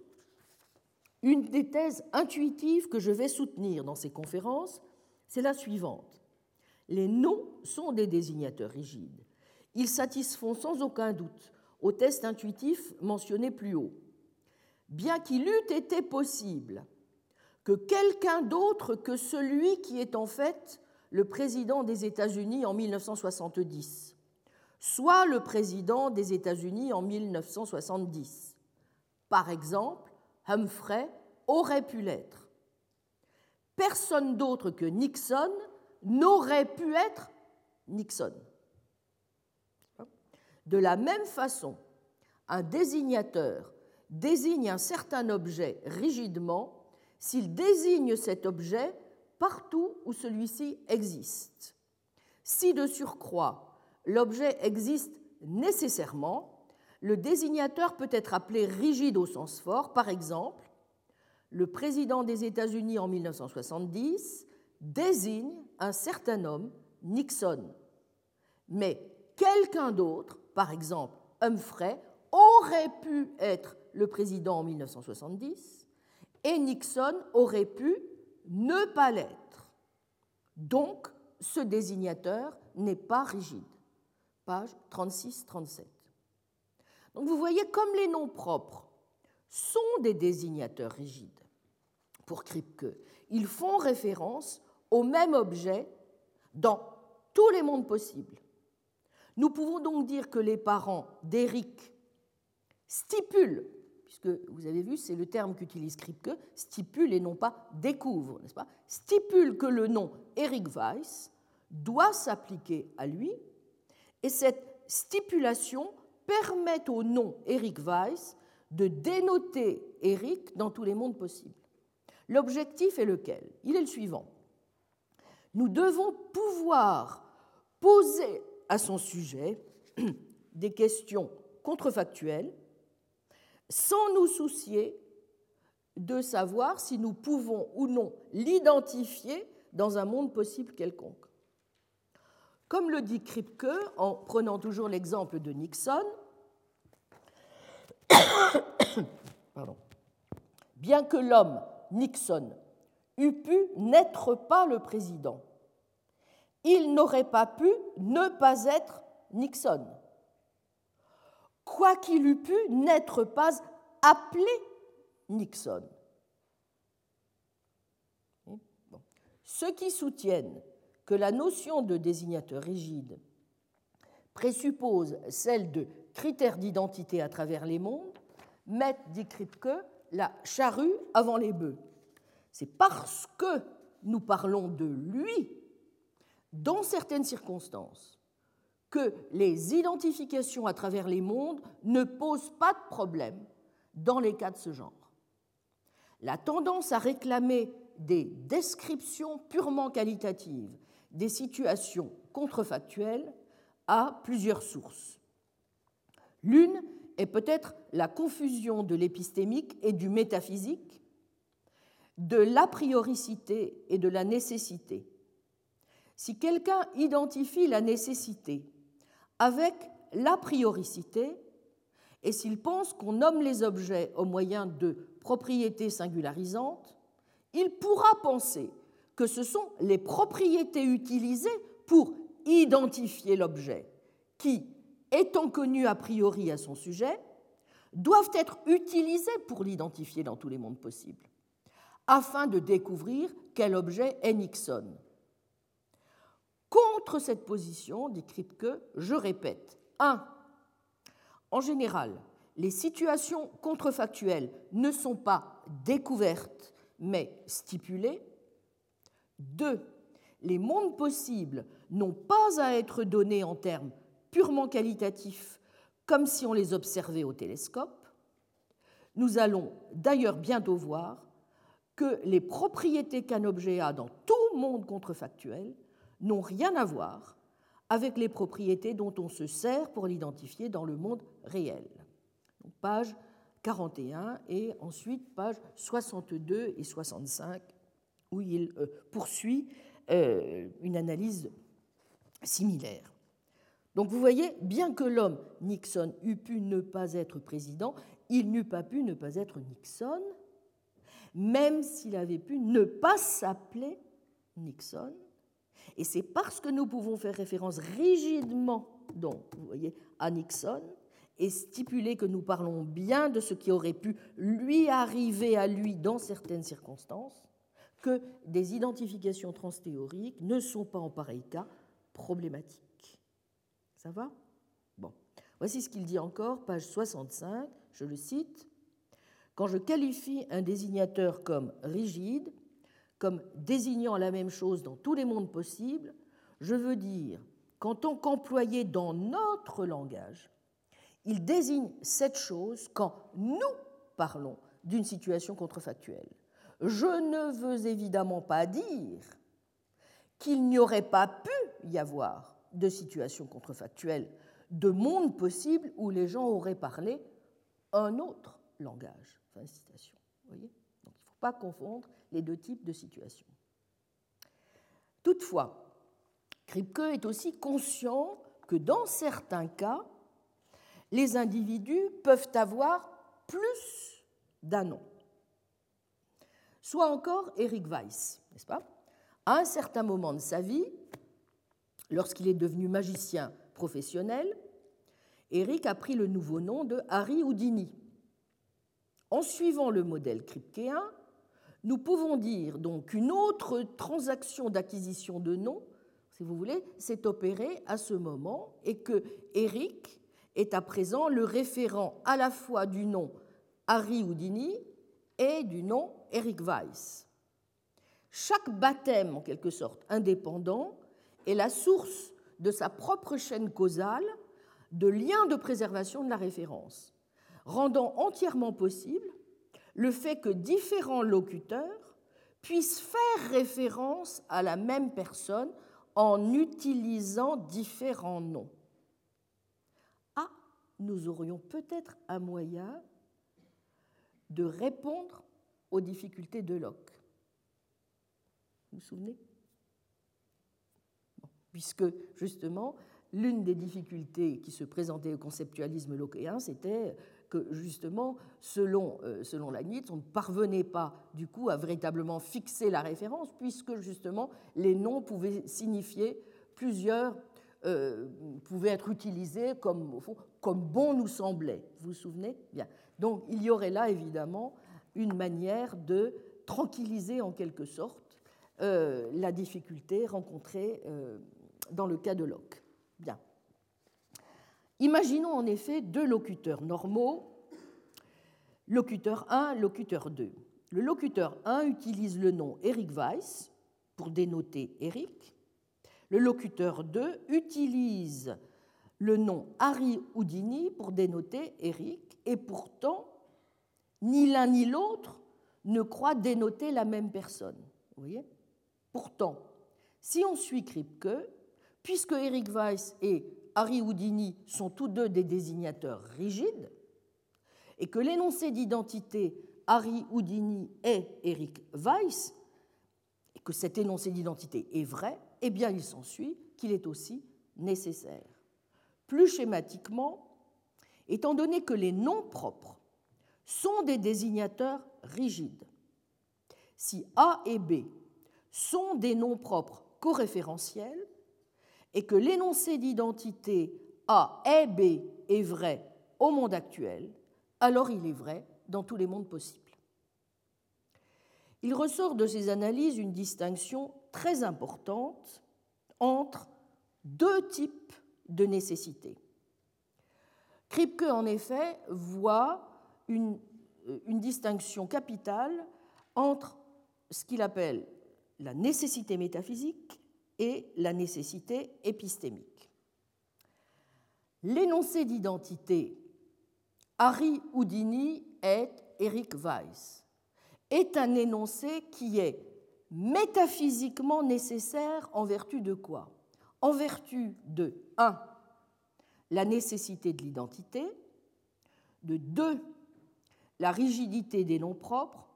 une des thèses intuitives que je vais soutenir dans ces conférences, c'est la suivante. Les noms sont des désignateurs rigides. Ils satisfont sans aucun doute au test intuitif mentionné plus haut. Bien qu'il eût été possible que quelqu'un d'autre que celui qui est en fait le président des États-Unis en 1970 soit le président des États-Unis en 1970. Par exemple, Humphrey aurait pu l'être. Personne d'autre que Nixon n'aurait pu être Nixon. De la même façon, un désignateur désigne un certain objet rigidement s'il désigne cet objet partout où celui-ci existe. Si de surcroît l'objet existe nécessairement, le désignateur peut être appelé rigide au sens fort. Par exemple, le président des États-Unis en 1970 désigne un certain homme, Nixon. Mais quelqu'un d'autre par exemple, Humphrey aurait pu être le président en 1970 et Nixon aurait pu ne pas l'être. Donc, ce désignateur n'est pas rigide. Page 36-37. Donc vous voyez, comme les noms propres sont des désignateurs rigides, pour Kripke, ils font référence au même objet dans tous les mondes possibles. Nous pouvons donc dire que les parents d'Éric stipulent, puisque vous avez vu, c'est le terme qu'utilise Kripke, stipule et non pas découvre, n'est-ce pas? Stipule que le nom Eric Weiss doit s'appliquer à lui, et cette stipulation permet au nom Eric Weiss de dénoter Eric dans tous les mondes possibles. L'objectif est lequel? Il est le suivant. Nous devons pouvoir poser à son sujet des questions contrefactuelles sans nous soucier de savoir si nous pouvons ou non l'identifier dans un monde possible quelconque. Comme le dit Kripke en prenant toujours l'exemple de Nixon, bien que l'homme, Nixon, eût pu n'être pas le président, il n'aurait pas pu ne pas être Nixon. Quoi qu'il eût pu n'être pas appelé Nixon. Ceux qui soutiennent que la notion de désignateur rigide présuppose celle de critères d'identité à travers les mondes mettent, dit Kripke, la charrue avant les bœufs. C'est parce que nous parlons de lui dans certaines circonstances, que les identifications à travers les mondes ne posent pas de problème dans les cas de ce genre. La tendance à réclamer des descriptions purement qualitatives des situations contrefactuelles a plusieurs sources. L'une est peut-être la confusion de l'épistémique et du métaphysique, de l'a prioricité et de la nécessité si quelqu'un identifie la nécessité avec la prioricité, et s'il pense qu'on nomme les objets au moyen de propriétés singularisantes, il pourra penser que ce sont les propriétés utilisées pour identifier l'objet qui, étant connus a priori à son sujet, doivent être utilisés pour l'identifier dans tous les mondes possibles, afin de découvrir quel objet est Nixon. Contre cette position, dit Kripke, je répète 1. En général, les situations contrefactuelles ne sont pas découvertes, mais stipulées. 2. Les mondes possibles n'ont pas à être donnés en termes purement qualitatifs, comme si on les observait au télescope. Nous allons d'ailleurs bientôt voir que les propriétés qu'un objet a dans tout monde contrefactuel n'ont rien à voir avec les propriétés dont on se sert pour l'identifier dans le monde réel. page 41 et ensuite page 62 et 65 où il euh, poursuit euh, une analyse similaire. Donc vous voyez, bien que l'homme Nixon eût pu ne pas être président, il n'eût pas pu ne pas être Nixon, même s'il avait pu ne pas s'appeler Nixon. Et c'est parce que nous pouvons faire référence rigidement donc, vous voyez, à Nixon et stipuler que nous parlons bien de ce qui aurait pu lui arriver à lui dans certaines circonstances, que des identifications transthéoriques ne sont pas en pareil cas problématiques. Ça va? Bon. Voici ce qu'il dit encore, page 65, je le cite. Quand je qualifie un désignateur comme rigide, comme désignant la même chose dans tous les mondes possibles, je veux dire qu'en tant qu'employé dans notre langage, il désigne cette chose quand nous parlons d'une situation contrefactuelle. Je ne veux évidemment pas dire qu'il n'y aurait pas pu y avoir de situation contrefactuelle, de monde possible où les gens auraient parlé un autre langage. Il ne faut pas confondre les deux types de situations. Toutefois, Kripke est aussi conscient que dans certains cas, les individus peuvent avoir plus d'un nom. Soit encore Eric Weiss, n'est-ce pas? À un certain moment de sa vie, lorsqu'il est devenu magicien professionnel, Eric a pris le nouveau nom de Harry Houdini. En suivant le modèle kripkeien, nous pouvons dire donc qu'une autre transaction d'acquisition de nom, si vous voulez, s'est opérée à ce moment et que Eric est à présent le référent à la fois du nom Harry Houdini et du nom Eric Weiss. Chaque baptême, en quelque sorte indépendant, est la source de sa propre chaîne causale de liens de préservation de la référence, rendant entièrement possible le fait que différents locuteurs puissent faire référence à la même personne en utilisant différents noms. Ah, nous aurions peut-être un moyen de répondre difficultés de Locke. Vous vous souvenez? Puisque justement, l'une des difficultés qui se présentait au conceptualisme lockéen, c'était que justement, selon, euh, selon Leibniz, on ne parvenait pas du coup à véritablement fixer la référence, puisque justement les noms pouvaient signifier plusieurs, euh, pouvaient être utilisés comme, comme bon nous semblait. Vous vous souvenez? Bien. Donc il y aurait là évidemment une manière de tranquilliser en quelque sorte euh, la difficulté rencontrée dans le cas de Locke. Bien. Imaginons en effet deux locuteurs normaux, locuteur 1, locuteur 2. Le locuteur 1 utilise le nom Eric Weiss pour dénoter Eric. Le locuteur 2 utilise le nom Harry Houdini pour dénoter Eric. Et pourtant, ni l'un ni l'autre ne croient dénoter la même personne. Pourtant, si on suit Kripke, puisque Eric Weiss et Harry Houdini sont tous deux des désignateurs rigides, et que l'énoncé d'identité Harry Houdini est Eric Weiss, et que cet énoncé d'identité est vrai, eh bien il s'ensuit qu'il est aussi nécessaire. Plus schématiquement, étant donné que les noms propres sont des désignateurs rigides, si A et B sont des noms propres coréférentiels, et que l'énoncé d'identité A est B est vrai au monde actuel, alors il est vrai dans tous les mondes possibles. Il ressort de ces analyses une distinction très importante entre deux types de nécessités. Kripke, en effet, voit une, une distinction capitale entre ce qu'il appelle la nécessité métaphysique et la nécessité épistémique. L'énoncé d'identité Harry Houdini est Eric Weiss est un énoncé qui est métaphysiquement nécessaire en vertu de quoi? En vertu de 1. la nécessité de l'identité, de 2. La rigidité des noms propres,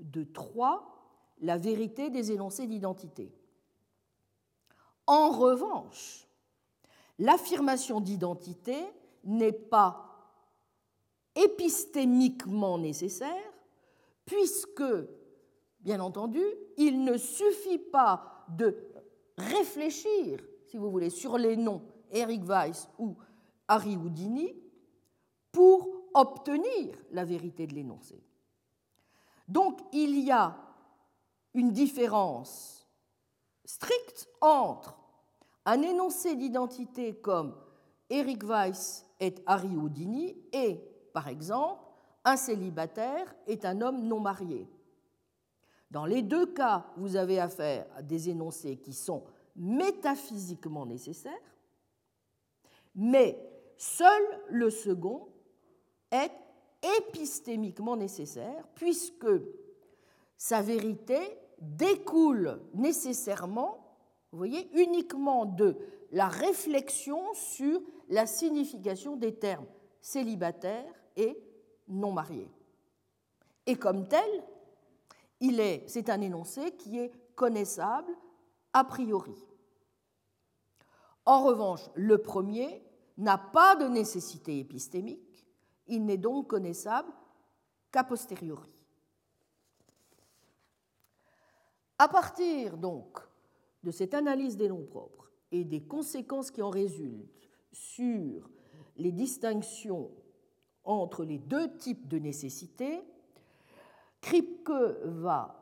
de 3 la vérité des énoncés d'identité. En revanche, l'affirmation d'identité n'est pas épistémiquement nécessaire, puisque, bien entendu, il ne suffit pas de réfléchir, si vous voulez, sur les noms Eric Weiss ou Harry Houdini pour obtenir la vérité de l'énoncé. Donc il y a une différence stricte entre un énoncé d'identité comme Eric Weiss et Harry Houdini et, par exemple, un célibataire est un homme non marié. Dans les deux cas, vous avez affaire à des énoncés qui sont métaphysiquement nécessaires, mais seul le second est épistémiquement nécessaire, puisque sa vérité découle nécessairement, vous voyez, uniquement de la réflexion sur la signification des termes célibataire et non marié. Et comme tel, il est, c'est un énoncé qui est connaissable a priori. En revanche, le premier n'a pas de nécessité épistémique, il n'est donc connaissable qu'a posteriori. À partir donc de cette analyse des noms propres et des conséquences qui en résultent sur les distinctions entre les deux types de nécessités, Kripke va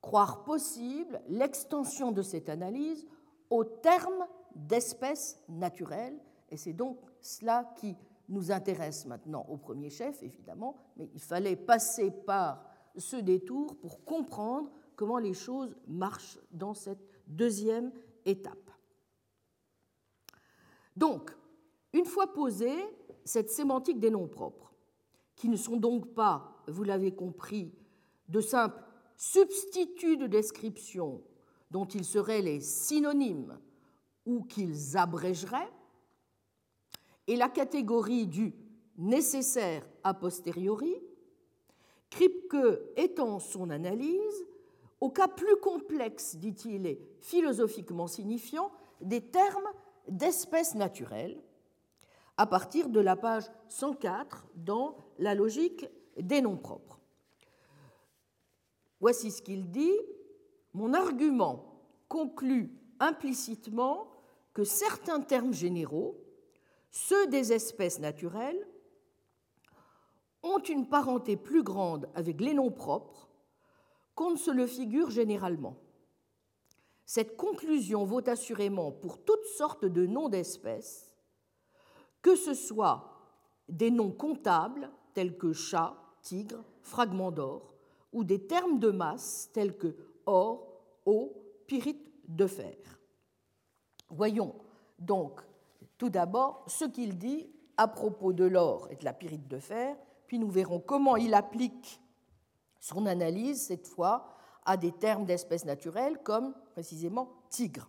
croire possible l'extension de cette analyse au terme d'espèces naturelles, et c'est donc cela qui nous intéresse maintenant au premier chef, évidemment, mais il fallait passer par ce détour pour comprendre comment les choses marchent dans cette deuxième étape. Donc, une fois posée cette sémantique des noms propres, qui ne sont donc pas, vous l'avez compris, de simples substituts de description dont ils seraient les synonymes ou qu'ils abrégeraient, et la catégorie du nécessaire a posteriori, Kripke étend son analyse au cas plus complexe, dit-il, et philosophiquement signifiant, des termes d'espèces naturelles, à partir de la page 104 dans la logique des noms propres. Voici ce qu'il dit. Mon argument conclut implicitement que certains termes généraux, ceux des espèces naturelles, ont une parenté plus grande avec les noms propres qu'on ne se le figure généralement. Cette conclusion vaut assurément pour toutes sortes de noms d'espèces, que ce soit des noms comptables tels que chat, tigre, fragment d'or, ou des termes de masse tels que or, eau, pyrite de fer. Voyons donc tout d'abord ce qu'il dit à propos de l'or et de la pyrite de fer, puis nous verrons comment il applique son analyse, cette fois, à des termes d'espèces naturelles comme précisément tigre.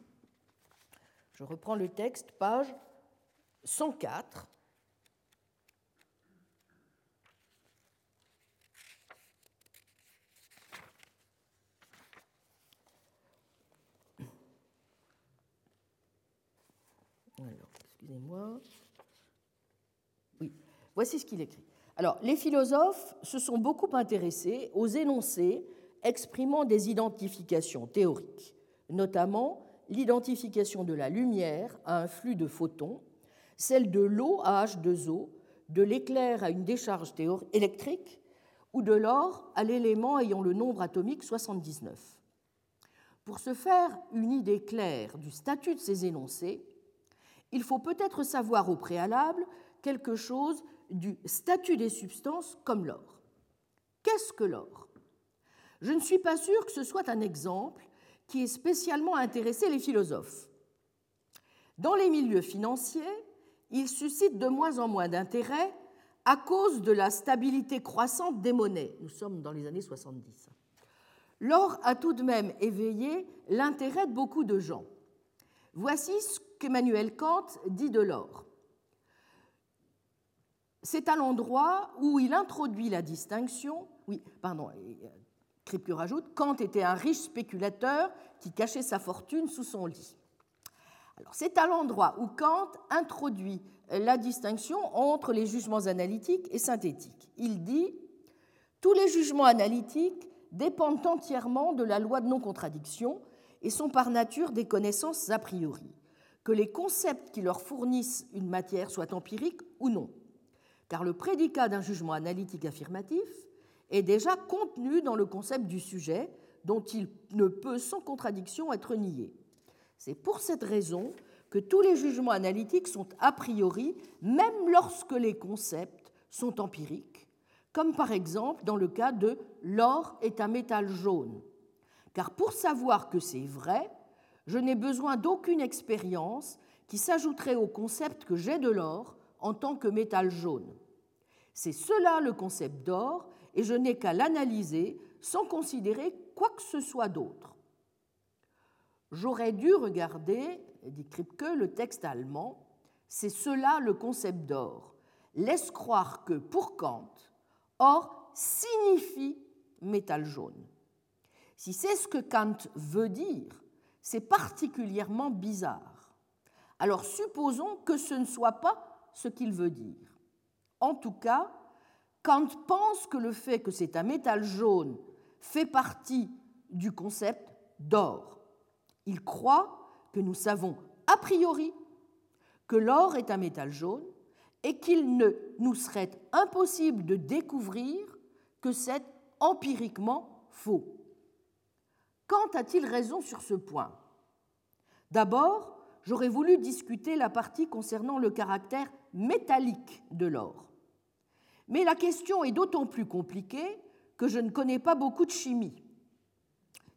Je reprends le texte, page 104. Alors, Oui, voici ce qu'il écrit. Alors, les philosophes se sont beaucoup intéressés aux énoncés exprimant des identifications théoriques, notamment l'identification de la lumière à un flux de photons, celle de l'eau à H2O, de l'éclair à une décharge électrique ou de l'or à l'élément ayant le nombre atomique 79. Pour se faire une idée claire du statut de ces énoncés, il faut peut-être savoir au préalable quelque chose du statut des substances comme l'or. Qu'est-ce que l'or? Je ne suis pas sûr que ce soit un exemple qui ait spécialement intéressé les philosophes. Dans les milieux financiers, il suscite de moins en moins d'intérêt à cause de la stabilité croissante des monnaies. Nous sommes dans les années 70. L'or a tout de même éveillé l'intérêt de beaucoup de gens. Voici ce qu'Emmanuel Kant dit de l'or. C'est à l'endroit où il introduit la distinction. Oui, pardon, Kripke rajoute Kant était un riche spéculateur qui cachait sa fortune sous son lit. C'est à l'endroit où Kant introduit la distinction entre les jugements analytiques et synthétiques. Il dit Tous les jugements analytiques dépendent entièrement de la loi de non-contradiction et sont par nature des connaissances a priori, que les concepts qui leur fournissent une matière soient empiriques ou non. Car le prédicat d'un jugement analytique affirmatif est déjà contenu dans le concept du sujet dont il ne peut sans contradiction être nié. C'est pour cette raison que tous les jugements analytiques sont a priori, même lorsque les concepts sont empiriques, comme par exemple dans le cas de l'or est un métal jaune. Car pour savoir que c'est vrai, je n'ai besoin d'aucune expérience qui s'ajouterait au concept que j'ai de l'or en tant que métal jaune. C'est cela le concept d'or, et je n'ai qu'à l'analyser sans considérer quoi que ce soit d'autre. J'aurais dû regarder dit Kripke, le texte allemand, c'est cela le concept d'or. Laisse croire que, pour Kant, or signifie métal jaune. Si c'est ce que Kant veut dire, c'est particulièrement bizarre. Alors supposons que ce ne soit pas ce qu'il veut dire. En tout cas, Kant pense que le fait que c'est un métal jaune fait partie du concept d'or. Il croit que nous savons a priori que l'or est un métal jaune et qu'il ne nous serait impossible de découvrir que c'est empiriquement faux. Kant a-t-il raison sur ce point? D'abord, j'aurais voulu discuter la partie concernant le caractère métallique de l'or. Mais la question est d'autant plus compliquée que je ne connais pas beaucoup de chimie.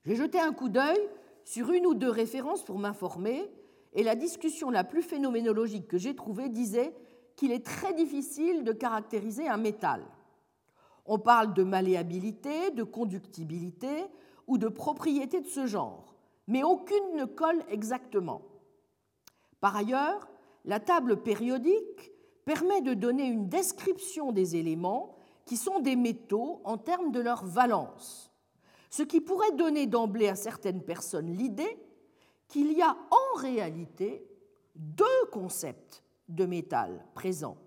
J'ai jeté un coup d'œil sur une ou deux références pour m'informer, et la discussion la plus phénoménologique que j'ai trouvée disait qu'il est très difficile de caractériser un métal. On parle de malléabilité, de conductibilité ou de propriétés de ce genre, mais aucune ne colle exactement. Par ailleurs, la table périodique permet de donner une description des éléments qui sont des métaux en termes de leur valence ce qui pourrait donner d'emblée à certaines personnes l'idée qu'il y a en réalité deux concepts de métal présents,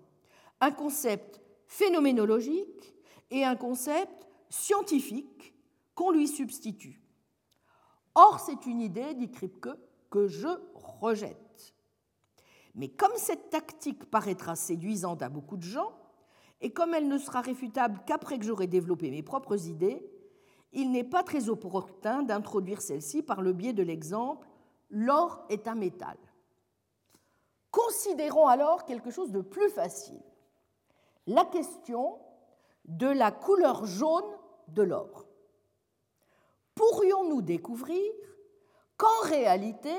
un concept phénoménologique et un concept scientifique lui substitue. Or, c'est une idée, dit Kripke, que je rejette. Mais comme cette tactique paraîtra séduisante à beaucoup de gens, et comme elle ne sera réfutable qu'après que j'aurai développé mes propres idées, il n'est pas très opportun d'introduire celle-ci par le biais de l'exemple l'or est un métal. Considérons alors quelque chose de plus facile, la question de la couleur jaune de l'or. Pourrions-nous découvrir qu'en réalité,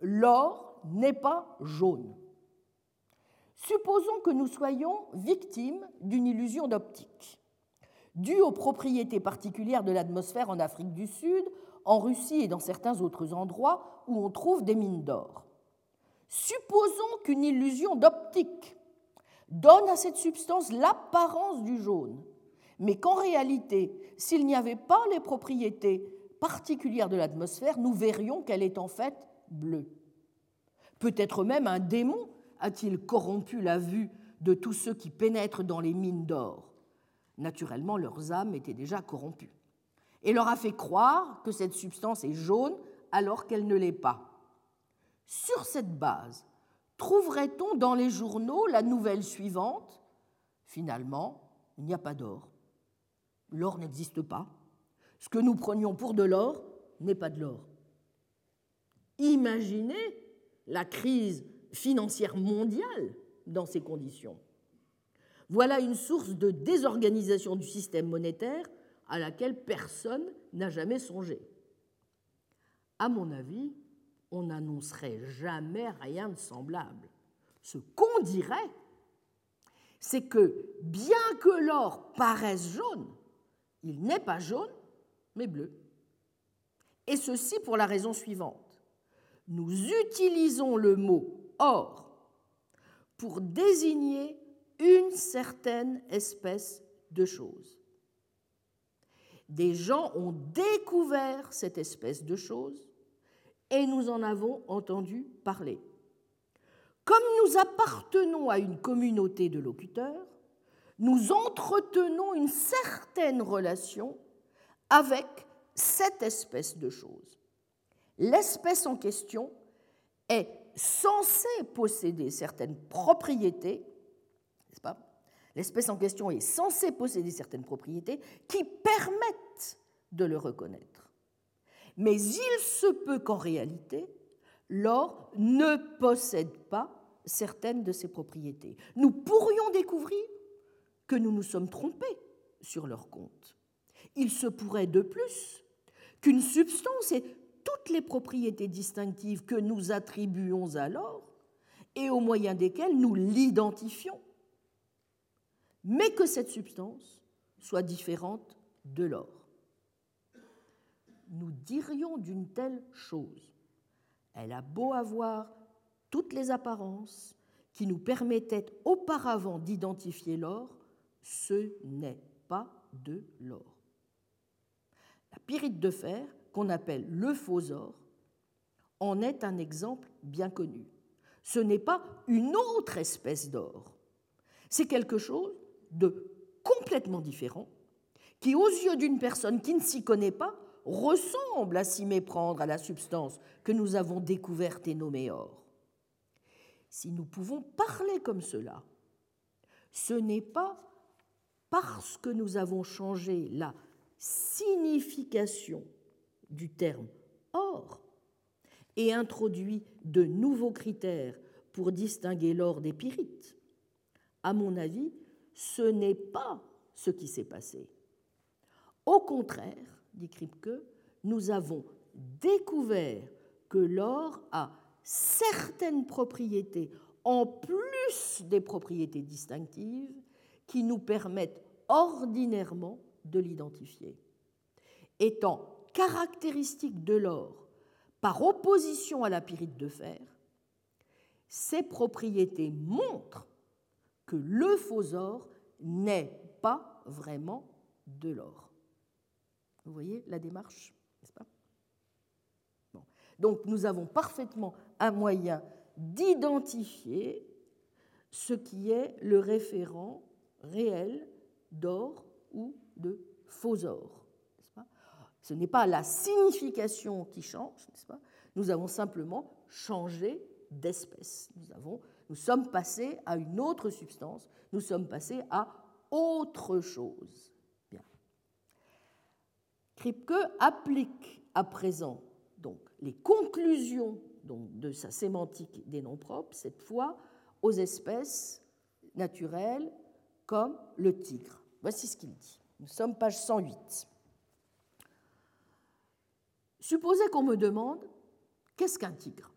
l'or n'est pas jaune? Supposons que nous soyons victimes d'une illusion d'optique. Due aux propriétés particulières de l'atmosphère en Afrique du Sud, en Russie et dans certains autres endroits où on trouve des mines d'or. Supposons qu'une illusion d'optique donne à cette substance l'apparence du jaune, mais qu'en réalité, s'il n'y avait pas les propriétés particulières de l'atmosphère, nous verrions qu'elle est en fait bleue. Peut-être même un démon a-t-il corrompu la vue de tous ceux qui pénètrent dans les mines d'or Naturellement, leurs âmes étaient déjà corrompues. Et leur a fait croire que cette substance est jaune alors qu'elle ne l'est pas. Sur cette base, trouverait-on dans les journaux la nouvelle suivante? Finalement, il n'y a pas d'or. L'or n'existe pas. Ce que nous prenions pour de l'or n'est pas de l'or. Imaginez la crise financière mondiale dans ces conditions. Voilà une source de désorganisation du système monétaire à laquelle personne n'a jamais songé. À mon avis, on n'annoncerait jamais rien de semblable. Ce qu'on dirait, c'est que bien que l'or paraisse jaune, il n'est pas jaune, mais bleu. Et ceci pour la raison suivante. Nous utilisons le mot or pour désigner une certaine espèce de chose. Des gens ont découvert cette espèce de chose et nous en avons entendu parler. Comme nous appartenons à une communauté de locuteurs, nous entretenons une certaine relation avec cette espèce de chose. L'espèce en question est censée posséder certaines propriétés, n'est-ce pas? L'espèce en question est censée posséder certaines propriétés qui permettent de le reconnaître. Mais il se peut qu'en réalité, l'or ne possède pas certaines de ses propriétés. Nous pourrions découvrir que nous nous sommes trompés sur leur compte. Il se pourrait de plus qu'une substance ait toutes les propriétés distinctives que nous attribuons à l'or et au moyen desquelles nous l'identifions, mais que cette substance soit différente de l'or nous dirions d'une telle chose Elle a beau avoir toutes les apparences qui nous permettaient auparavant d'identifier l'or, ce n'est pas de l'or. La pyrite de fer, qu'on appelle le faux or, en est un exemple bien connu. Ce n'est pas une autre espèce d'or, c'est quelque chose de complètement différent qui, aux yeux d'une personne qui ne s'y connaît pas, ressemble à s'y méprendre à la substance que nous avons découverte et nommée or. Si nous pouvons parler comme cela, ce n'est pas parce que nous avons changé la signification du terme or et introduit de nouveaux critères pour distinguer l'or des pyrites. À mon avis, ce n'est pas ce qui s'est passé. Au contraire, dit Kripke, nous avons découvert que l'or a certaines propriétés en plus des propriétés distinctives qui nous permettent ordinairement de l'identifier. Étant caractéristique de l'or par opposition à la pyrite de fer, ces propriétés montrent que le faux or n'est pas vraiment de l'or. Vous voyez la démarche, n'est-ce pas? Donc nous avons parfaitement un moyen d'identifier ce qui est le référent réel d'or ou de faux or. Ce n'est pas la signification qui change, n'est-ce pas? Nous avons simplement changé d'espèce. Nous, sommes passés à une autre substance, nous sommes passés à autre chose. Kripke applique à présent donc, les conclusions de sa sémantique des noms propres, cette fois aux espèces naturelles comme le tigre. Voici ce qu'il dit. Nous sommes page 108. Supposez qu'on me demande qu'est-ce qu'un tigre?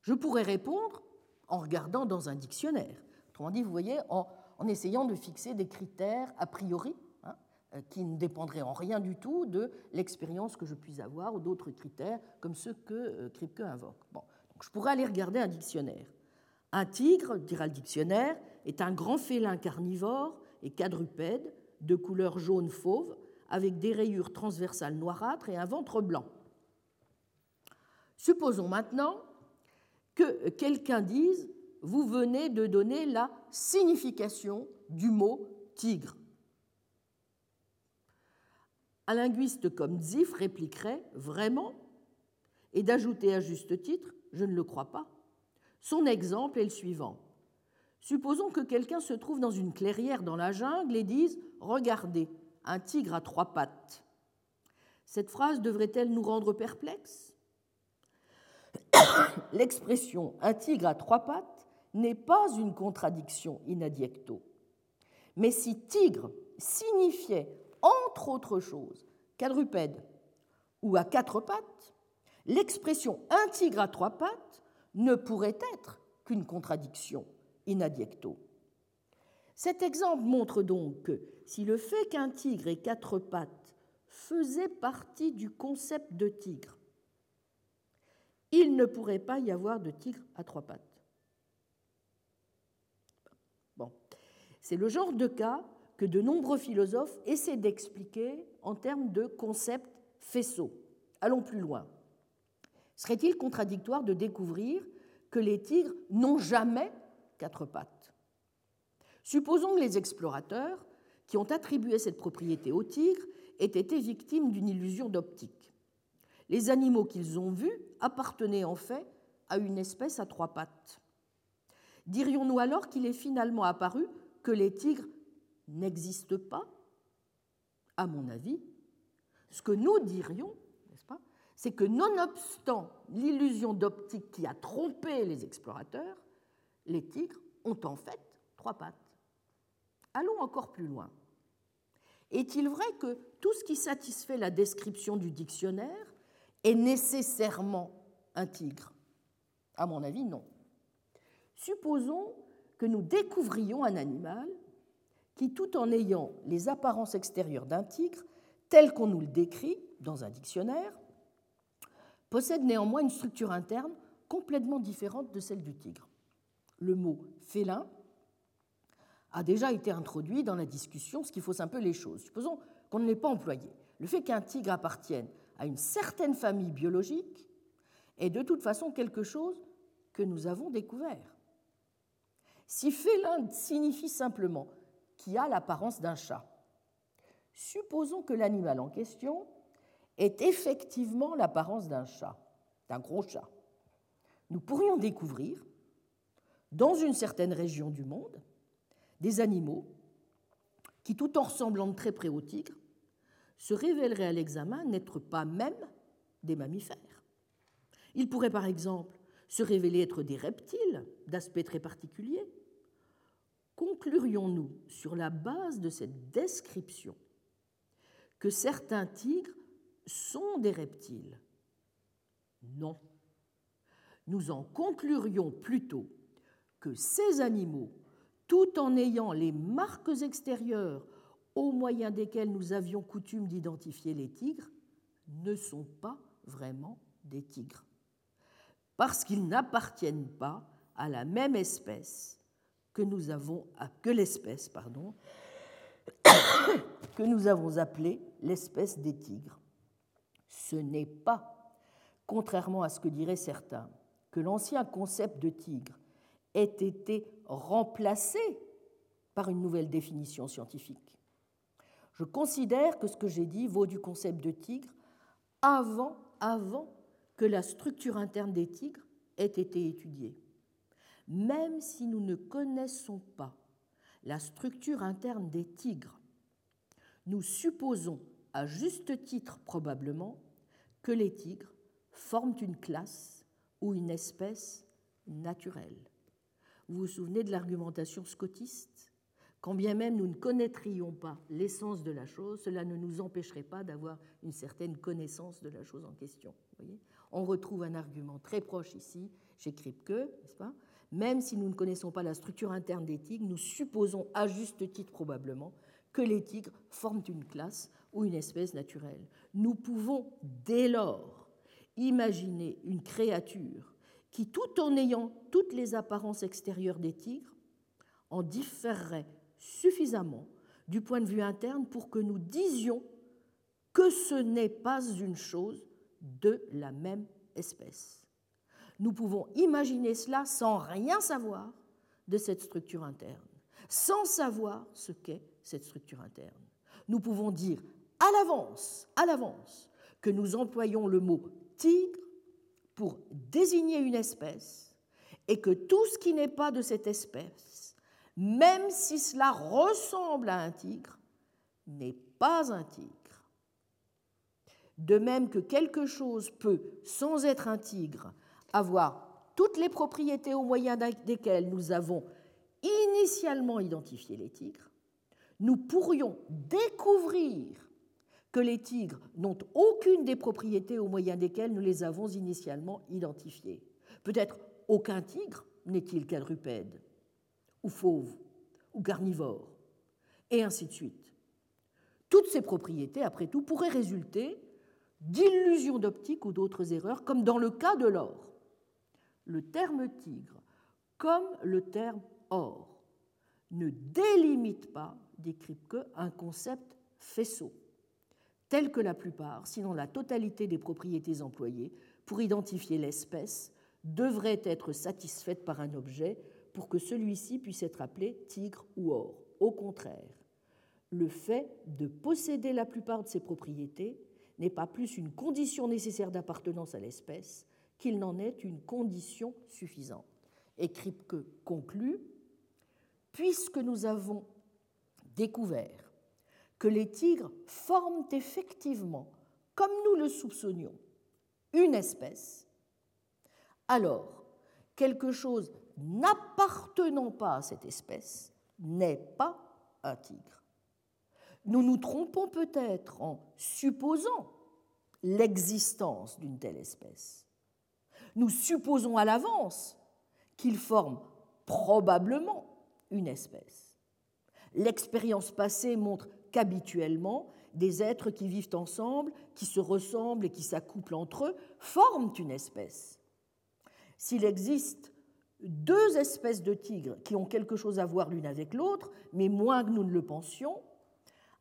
Je pourrais répondre en regardant dans un dictionnaire. Autrement dit, vous voyez, en, essayant de fixer des critères a priori euh, qui ne dépendrait en rien du tout de l'expérience que je puisse avoir ou d'autres critères comme ceux que euh, Kripke invoque. Donc, je pourrais aller regarder un dictionnaire. Un tigre, dira le dictionnaire, est un grand félin carnivore et quadrupède de couleur jaune fauve avec des rayures transversales noirâtres et un ventre blanc. Supposons maintenant que quelqu'un dise Vous venez de donner la signification du mot tigre. Un linguiste comme Zif répliquerait Vraiment? Et d'ajouter à juste titre Je ne le crois pas. Son exemple est le suivant. Supposons que quelqu'un se trouve dans une clairière dans la jungle et dise Regardez, un tigre à trois pattes. Cette phrase devrait-elle nous rendre perplexes? L'expression un tigre à trois pattes n'est pas une contradiction in adiecto. Mais si tigre signifiait, entre autres choses, quadrupède ou à quatre pattes, l'expression un tigre à trois pattes ne pourrait être qu'une contradiction in adiecto. Cet exemple montre donc que si le fait qu'un tigre ait quatre pattes faisait partie du concept de tigre, il ne pourrait pas y avoir de tigre à trois pattes. C'est le genre de cas que de nombreux philosophes essaient d'expliquer en termes de concept faisceau. Allons plus loin. Serait-il contradictoire de découvrir que les tigres n'ont jamais quatre pattes Supposons que les explorateurs qui ont attribué cette propriété aux tigres aient été victimes d'une illusion d'optique. Les animaux qu'ils ont vus appartenaient en fait à une espèce à trois pattes. Dirions-nous alors qu'il est finalement apparu que les tigres n'existent pas? À mon avis, ce que nous dirions, n'est-ce pas, c'est que nonobstant l'illusion d'optique qui a trompé les explorateurs, les tigres ont en fait trois pattes. Allons encore plus loin. Est-il vrai que tout ce qui satisfait la description du dictionnaire est nécessairement un tigre? À mon avis, non. Supposons que nous découvrions un animal qui, tout en ayant les apparences extérieures d'un tigre, tel qu'on nous le décrit dans un dictionnaire, possède néanmoins une structure interne complètement différente de celle du tigre. Le mot félin a déjà été introduit dans la discussion, ce qui fausse un peu les choses. Supposons qu'on ne l'ait pas employé. Le fait qu'un tigre appartienne à une certaine famille biologique est de toute façon quelque chose que nous avons découvert. Si félin signifie simplement qui a l'apparence d'un chat, supposons que l'animal en question ait effectivement l'apparence d'un chat, d'un gros chat. Nous pourrions découvrir, dans une certaine région du monde, des animaux qui, tout en ressemblant très près au tigre, se révéleraient à l'examen n'être pas même des mammifères. Ils pourraient par exemple se révéler être des reptiles d'aspect très particulier. Conclurions-nous sur la base de cette description que certains tigres sont des reptiles? Non. Nous en conclurions plutôt ces animaux tout en ayant les marques extérieures au moyen desquelles nous avions coutume d'identifier les tigres, ne sont pas vraiment des tigres, parce qu'ils n'appartiennent pas à la même espèce que nous avons appelée l'espèce des tigres. Ce n'est pas, contrairement à ce que diraient certains, que l'ancien concept de tigre ait été remplacé par une nouvelle définition scientifique. Je considère que ce que j'ai dit vaut du concept de tigre avant, avant que la structure interne des tigres ait été étudiée. Même si nous ne connaissons pas la structure interne des tigres, nous supposons, à juste titre probablement, que les tigres forment une classe ou une espèce naturelle. Vous vous souvenez de l'argumentation scotiste? Quand bien même nous ne connaîtrions pas l'essence de la chose, cela ne nous empêcherait pas d'avoir une certaine connaissance de la chose en question. On retrouve un argument très proche ici chez Kripke, n'est-ce pas? Même si nous ne connaissons pas la structure interne des tigres, nous supposons à juste titre probablement que les tigres forment une classe ou une espèce naturelle. Nous pouvons dès lors imaginer une créature qui, tout en ayant toutes les apparences extérieures des tigres, en différerait suffisamment du point de vue interne pour que nous disions que ce n'est pas une chose de la même espèce. Nous pouvons imaginer cela sans rien savoir de cette structure interne, sans savoir ce qu'est cette structure interne. Nous pouvons dire à l'avance, à l'avance, que nous employons le mot tigre pour désigner une espèce et que tout ce qui n'est pas de cette espèce, même si cela ressemble à un tigre, n'est pas un tigre. De même que quelque chose peut, sans être un tigre, avoir toutes les propriétés au moyen desquelles nous avons initialement identifié les tigres, nous pourrions découvrir que les tigres n'ont aucune des propriétés au moyen desquelles nous les avons initialement identifiés. Peut-être aucun tigre n'est-il quadrupède, ou fauve, ou carnivore, et ainsi de suite. Toutes ces propriétés, après tout, pourraient résulter d'illusions d'optique ou d'autres erreurs, comme dans le cas de l'or. Le terme tigre, comme le terme or, ne délimite pas, décrit que un concept faisceau, tel que la plupart, sinon la totalité des propriétés employées pour identifier l'espèce devrait être satisfaite par un objet pour que celui-ci puisse être appelé tigre ou or. Au contraire, le fait de posséder la plupart de ces propriétés n'est pas plus une condition nécessaire d'appartenance à l'espèce qu'il n'en est une condition suffisante. Et conclut Puisque nous avons découvert que les tigres forment effectivement, comme nous le soupçonnions, une espèce, alors quelque chose n'appartenant pas à cette espèce n'est pas un tigre. Nous nous trompons peut-être en supposant l'existence d'une telle espèce. Nous supposons à l'avance qu'il forme probablement une espèce. L'expérience passée montre qu'habituellement, des êtres qui vivent ensemble, qui se ressemblent et qui s'accouplent entre eux, forment une espèce. S'il existe deux espèces de tigres qui ont quelque chose à voir l'une avec l'autre, mais moins que nous ne le pensions,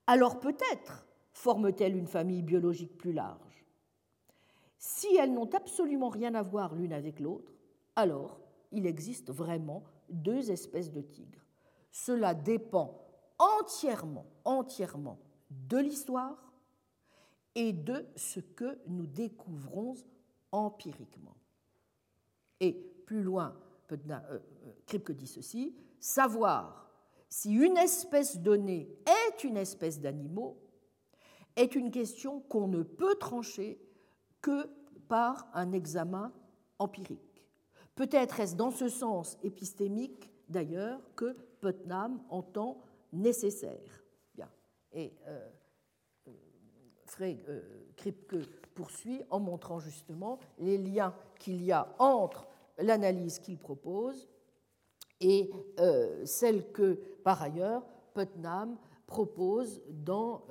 alors peut-être forment-elles une famille biologique plus large. Si elles n'ont absolument rien à voir l'une avec l'autre, alors il existe vraiment deux espèces de tigres. Cela dépend entièrement, entièrement de l'histoire et de ce que nous découvrons empiriquement. Et plus loin, euh, euh, Kripke dit ceci, savoir si une espèce donnée est une espèce d'animaux est une question qu'on ne peut trancher que par un examen empirique. Peut-être est-ce dans ce sens épistémique, d'ailleurs, que Putnam entend nécessaire. Bien. Et euh, euh, euh Kripke poursuit en montrant justement les liens qu'il y a entre l'analyse qu'il propose et euh, celle que, par ailleurs, Putnam propose dans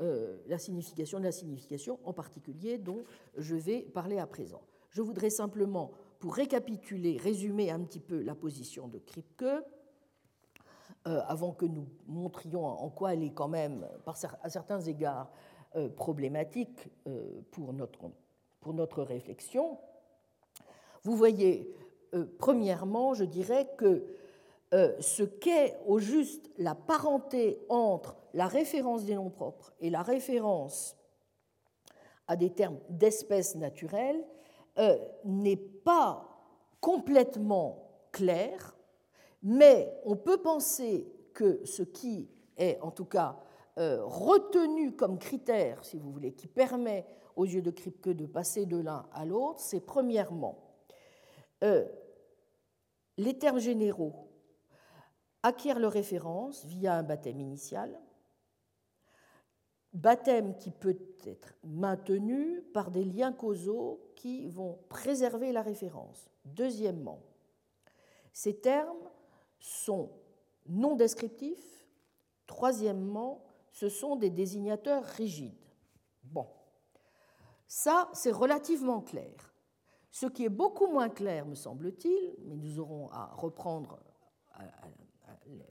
la signification de la signification, en particulier dont je vais parler à présent. Je voudrais simplement, pour récapituler, résumer un petit peu la position de Kripke, avant que nous montrions en quoi elle est quand même, à certains égards, problématique pour notre, pour notre réflexion. Vous voyez, premièrement, je dirais que euh, ce qu'est au juste la parenté entre la référence des noms propres et la référence à des termes d'espèces naturelles euh, n'est pas complètement clair, mais on peut penser que ce qui est en tout cas euh, retenu comme critère, si vous voulez, qui permet aux yeux de Kripke de passer de l'un à l'autre, c'est premièrement les termes généraux acquièrent leur référence via un baptême initial, baptême qui peut être maintenu par des liens causaux qui vont préserver la référence. Deuxièmement, ces termes sont non descriptifs. Troisièmement, ce sont des désignateurs rigides. Bon, ça, c'est relativement clair. Ce qui est beaucoup moins clair, me semble-t-il, mais nous aurons à reprendre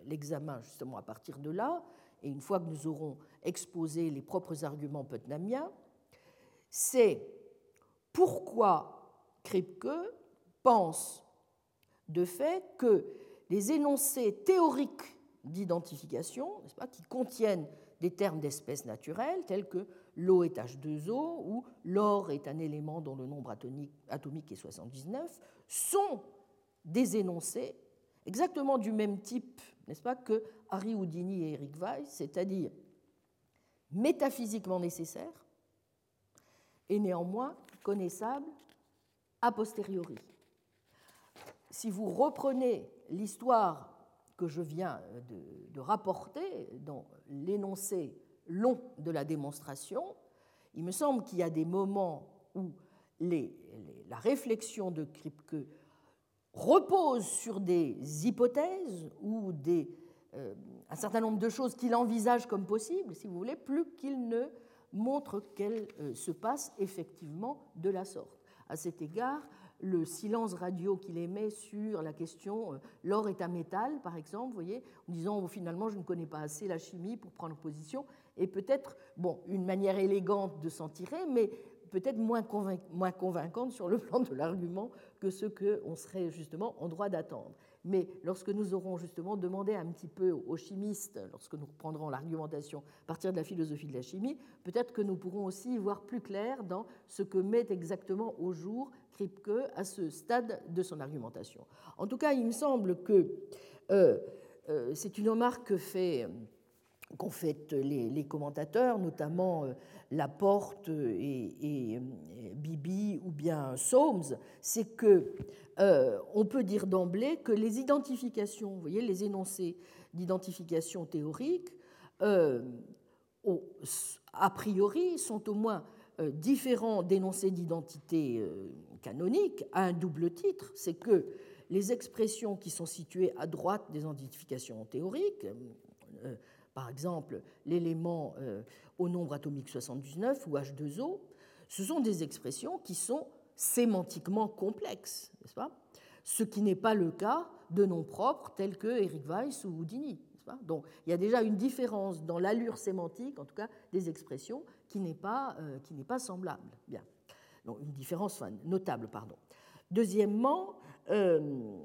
l'examen justement à partir de là, et une fois que nous aurons exposé les propres arguments putnamiens, c'est pourquoi Kripke pense de fait que les énoncés théoriques d'identification, qui contiennent des termes d'espèces naturelles tels que l'eau est H2O ou l'or est un élément dont le nombre atomique est 79, sont des énoncés exactement du même type, n'est-ce pas, que Harry Houdini et Eric Weiss, c'est-à-dire métaphysiquement nécessaires et néanmoins connaissables a posteriori. Si vous reprenez l'histoire que je viens de, rapporter dans l'énoncé long de la démonstration, il me semble qu'il y a des moments où la réflexion de Kripke repose sur des hypothèses ou des, euh, un certain nombre de choses qu'il envisage comme possibles, si vous voulez, plus qu'il ne montre qu'elles euh, se passent effectivement de la sorte. À cet égard, le silence radio qu'il émet sur la question euh, l'or est un métal, par exemple, vous voyez, en disant oh, finalement je ne connais pas assez la chimie pour prendre position, et peut-être bon une manière élégante de s'en tirer, mais peut-être moins, moins convaincante sur le plan de l'argument que ce qu'on serait justement en droit d'attendre. Mais lorsque nous aurons justement demandé un petit peu aux chimistes, lorsque nous reprendrons l'argumentation à partir de la philosophie de la chimie, peut-être que nous pourrons aussi y voir plus clair dans ce que met exactement au jour À ce stade de son argumentation. En tout cas, il me semble que euh, euh, c'est une remarque que fait qu'ont fait les, commentateurs, notamment euh, Laporte et, Bibi ou bien Soames, c'est que on peut dire d'emblée que les identifications, vous voyez, les énoncés d'identification théorique, a priori, sont au moins différents d'énoncés d'identité canonique à un double titre, c'est que les expressions qui sont situées à droite des identifications théoriques, par exemple l'élément euh, au nombre atomique 79 ou H2O, ce sont des expressions qui sont sémantiquement complexes, n'est-ce pas? Ce qui n'est pas le cas de noms propres tels que Eric Weiss ou Houdini. Donc il y a déjà une différence dans l'allure sémantique, en tout cas des expressions, qui n'est pas, euh, pas semblable. Bien. Donc, une différence notable, pardon. Deuxièmement, euh,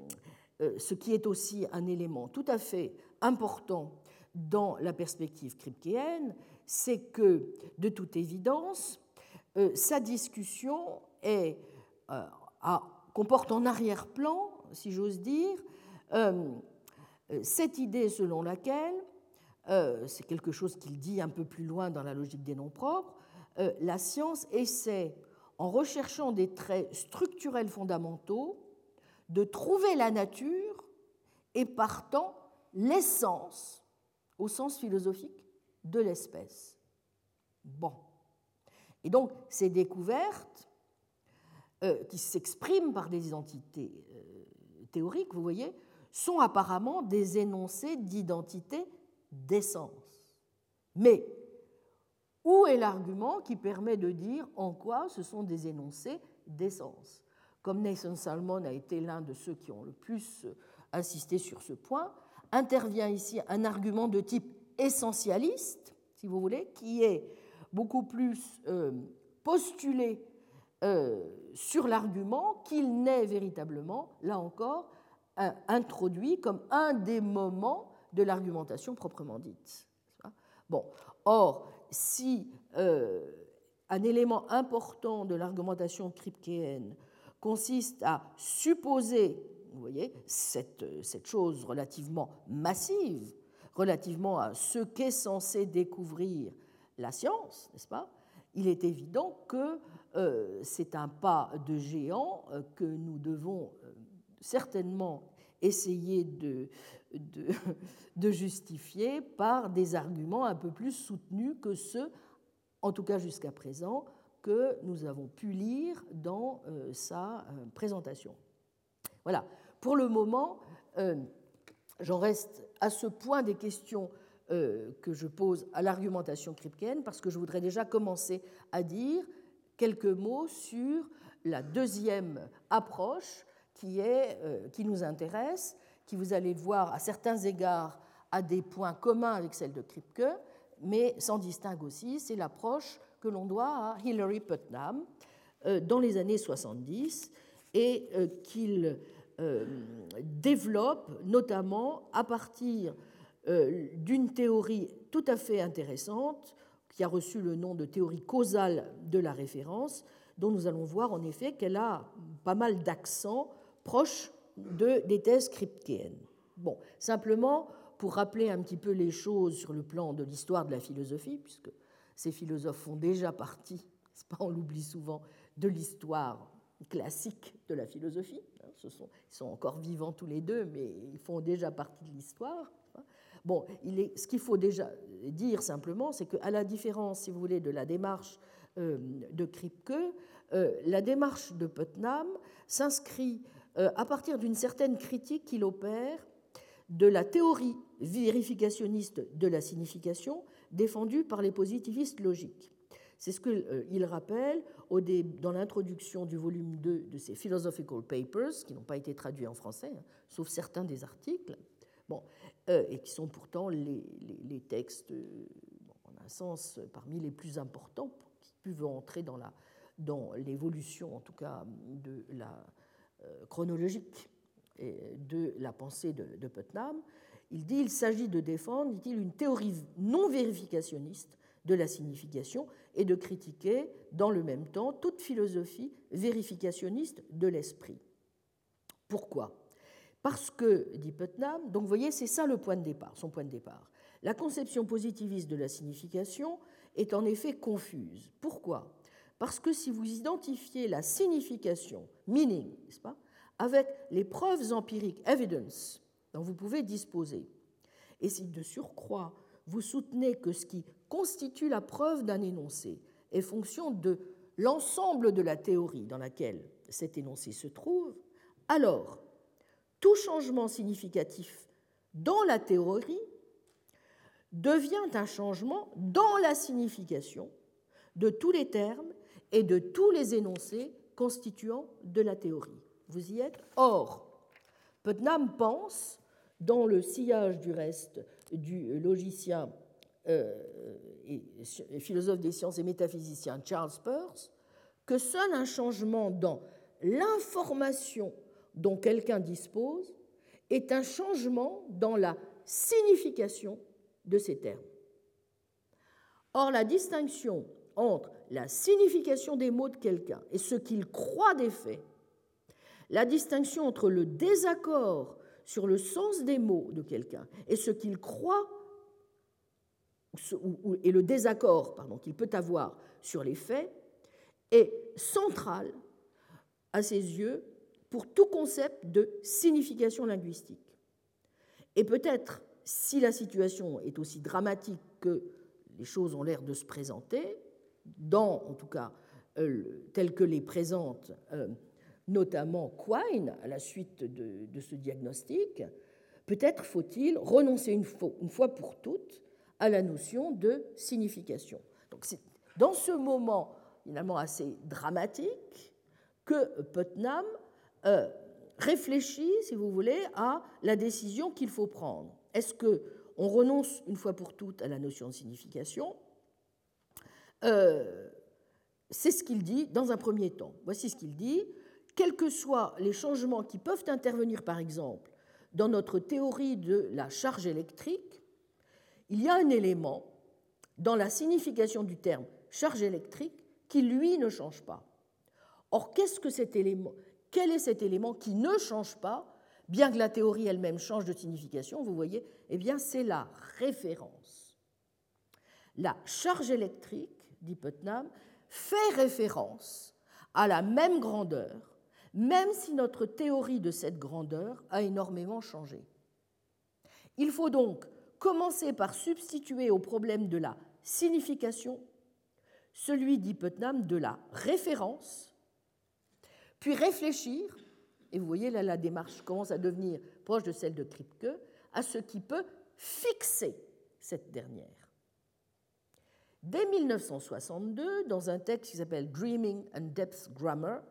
ce qui est aussi un élément tout à fait important dans la perspective kripkeenne, c'est que, de toute évidence, euh, sa discussion est, euh, comporte en arrière-plan, si j'ose dire, euh, cette idée selon laquelle, c'est quelque chose qu'il dit un peu plus loin dans la logique des noms propres, la science essaie, en recherchant des traits structurels fondamentaux, de trouver la nature et partant l'essence au sens philosophique de l'espèce. Bon. Et donc, ces découvertes, euh, qui s'expriment par des identités euh, théoriques, vous voyez, sont apparemment des énoncés d'identité d'essence. Mais où est l'argument qui permet de dire en quoi ce sont des énoncés d'essence? Comme Nathan Salmon a été l'un de ceux qui ont le plus insisté sur ce point, intervient ici un argument de type essentialiste, si vous voulez, qui est beaucoup plus euh, postulé euh, sur l'argument qu'il n'est véritablement, là encore, introduit comme un des moments de l'argumentation proprement dite. Bon, or, si euh, un élément important de l'argumentation kripkeenne consiste à supposer vous voyez, cette, chose relativement massive, relativement à ce qu'est censé découvrir la science, n'est-ce pas? Il est évident que euh, c'est un pas de géant euh, que nous devons euh, certainement essayer de, justifier par des arguments un peu plus soutenus que ceux, en tout cas jusqu'à présent, que nous avons pu lire dans sa présentation. Voilà. Pour le moment, euh, j'en reste à ce point des questions euh, que je pose à l'argumentation kripkeenne, parce que je voudrais déjà commencer à dire quelques mots sur la deuxième approche qui, est, euh, qui nous intéresse, qui vous allez voir à certains égards a des points communs avec celle de Kripke, mais s'en distingue aussi, c'est l'approche que l'on doit à Hilary Putnam dans les années 70 et qu'il euh, développe notamment à partir euh, d'une théorie tout à fait intéressante qui a reçu le nom de théorie causale de la référence, dont nous allons voir en effet qu'elle a pas mal d'accents proches de, des thèses kripkeennes. Bon, simplement pour rappeler un petit peu les choses sur le plan de l'histoire de la philosophie, puisque ces philosophes font déjà partie, pas, on l'oublie souvent, de l'histoire classique de la philosophie. Ce sont, ils sont encore vivants tous les deux, mais ils font déjà partie de l'histoire. Bon, il est, ce qu'il faut déjà dire simplement, c'est qu'à la différence, si vous voulez, de la démarche euh, de Kripke, euh, la démarche de Putnam s'inscrit à partir d'une certaine critique qu'il opère de la théorie vérificationniste de la signification défendue par les positivistes logiques. C'est ce qu'il rappelle au dans l'introduction du volume 2 de ses Philosophical Papers, qui n'ont pas été traduits en français, hein, sauf certains des articles, bon, et qui sont pourtant les, textes, en un sens, parmi les plus importants veut entrer dans, l'évolution, en tout cas, de la euh, chronologique et de la pensée de, de Putnam. Il dit il s'agit de défendre, dit-il, une théorie non vérificationniste de la signification et de critiquer dans le même temps toute philosophie vérificationniste de l'esprit. Pourquoi? Parce que, dit Putnam, donc vous voyez, c'est ça le point de départ, son point de départ. La conception positiviste de la signification est en effet confuse. Pourquoi? Parce que si vous identifiez la signification, meaning, n'est-ce pas, avec les preuves empiriques, evidence, dont vous pouvez disposer, et si de surcroît vous soutenez que ce qui constitue la preuve d'un énoncé est fonction de l'ensemble de la théorie dans laquelle cet énoncé se trouve, alors tout changement significatif dans la théorie devient un changement dans la signification de tous les termes et de tous les énoncés constituant de la théorie. Vous y êtes Or, Putnam pense, dans le sillage du reste du logicien euh, et philosophe des sciences et métaphysicien Charles Peirce, que seul un changement dans l'information dont quelqu'un dispose est un changement dans la signification de ces termes. Or, la distinction entre la signification des mots de quelqu'un et ce qu'il croit des faits, la distinction entre le désaccord sur le sens des mots de quelqu'un et ce qu'il croit et le désaccord qu'il peut avoir sur les faits est centrale à ses yeux pour tout concept de signification linguistique. Et peut-être si la situation est aussi dramatique que les choses ont l'air de se présenter, dans, en tout cas, euh, telles que les présente euh, notamment Quine à la suite de, ce diagnostic, peut-être faut-il renoncer une fois, pour toutes à la notion de signification. Donc c'est dans ce moment finalement assez dramatique que Putnam euh, réfléchit, si vous voulez, à la décision qu'il faut prendre. Est-ce qu'on renonce une fois pour toutes à la notion de signification euh, C'est ce qu'il dit dans un premier temps. Voici ce qu'il dit. Quels que soient les changements qui peuvent intervenir, par exemple, dans notre théorie de la charge électrique, il y a un élément dans la signification du terme charge électrique qui, lui, ne change pas. Or, qu'est-ce que cet élément Quel est cet élément qui ne change pas bien que la théorie elle-même change de signification, vous voyez, eh bien c'est la référence. La charge électrique, dit Putnam, fait référence à la même grandeur, même si notre théorie de cette grandeur a énormément changé. Il faut donc commencer par substituer au problème de la signification celui, dit Putnam, de la référence, puis réfléchir et vous voyez là, la démarche commence à devenir proche de celle de Kripke, à ce qui peut fixer cette dernière. Dès 1962, dans un texte qui s'appelle Dreaming and Depth Grammar,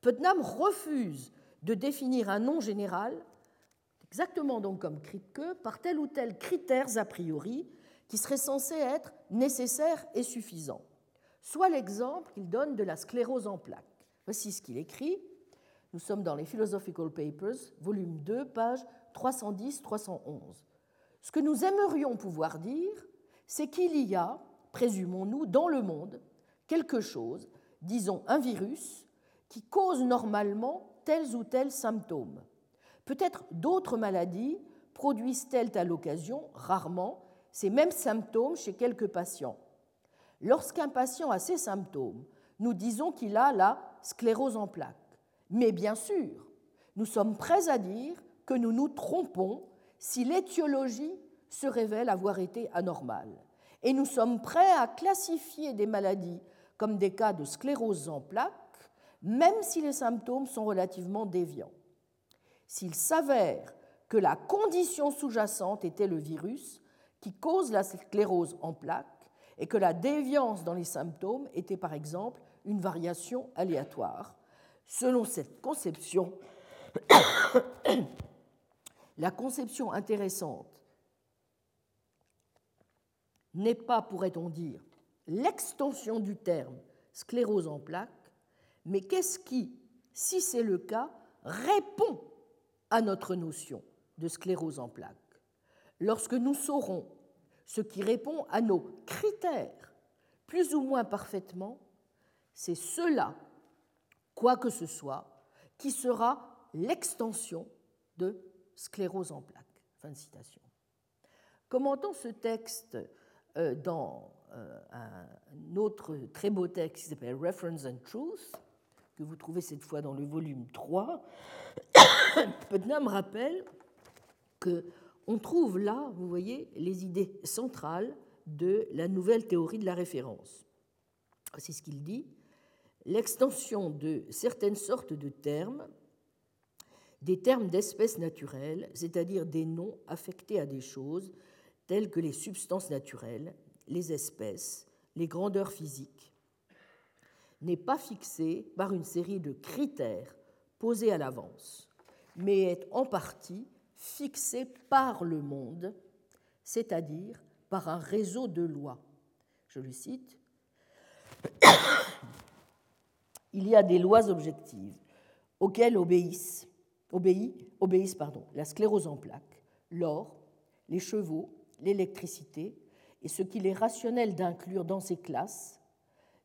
Putnam refuse de définir un nom général, exactement donc comme Kripke, par tel ou tel critères a priori qui seraient censés être nécessaires et suffisants. Soit l'exemple qu'il donne de la sclérose en plaques. Voici ce qu'il écrit. Nous sommes dans les Philosophical Papers, volume 2, page 310-311. Ce que nous aimerions pouvoir dire, c'est qu'il y a, présumons-nous, dans le monde, quelque chose, disons un virus, qui cause normalement tels ou tels symptômes. Peut-être d'autres maladies produisent-elles à l'occasion, rarement, ces mêmes symptômes chez quelques patients. Lorsqu'un patient a ces symptômes, nous disons qu'il a la sclérose en plaques. Mais bien sûr, nous sommes prêts à dire que nous nous trompons si l'étiologie se révèle avoir été anormale. Et nous sommes prêts à classifier des maladies comme des cas de sclérose en plaques, même si les symptômes sont relativement déviants. S'il s'avère que la condition sous-jacente était le virus qui cause la sclérose en plaques et que la déviance dans les symptômes était par exemple une variation aléatoire, selon cette conception, la conception intéressante n'est pas, pourrait-on dire, l'extension du terme sclérose en plaques, mais qu'est-ce qui, si c'est le cas, répond à notre notion de sclérose en plaques Lorsque nous saurons ce qui répond à nos critères plus ou moins parfaitement, c'est cela, quoi que ce soit, qui sera l'extension de sclérose en plaques. Fin de citation. Commentant ce texte dans euh, un autre très beau texte qui s'appelle Reference and Truth, que vous trouvez cette fois dans le volume 3, Putnam rappelle que on trouve là, vous voyez, les idées centrales de la nouvelle théorie de la référence. C'est ce qu'il dit. L'extension de certaines sortes de termes, des termes d'espèces naturelles, c'est-à-dire des noms affectés à des choses telles que les substances naturelles, les espèces, les grandeurs physiques, n'est pas fixée par une série de critères posés à l'avance, mais est en partie fixé par le monde, c'est-à-dire par un réseau de lois. Je le cite. Il y a des lois objectives auxquelles obéissent, la sclérose en plaques, l'or, les chevaux, l'électricité, et ce qu'il est rationnel d'inclure dans ces classes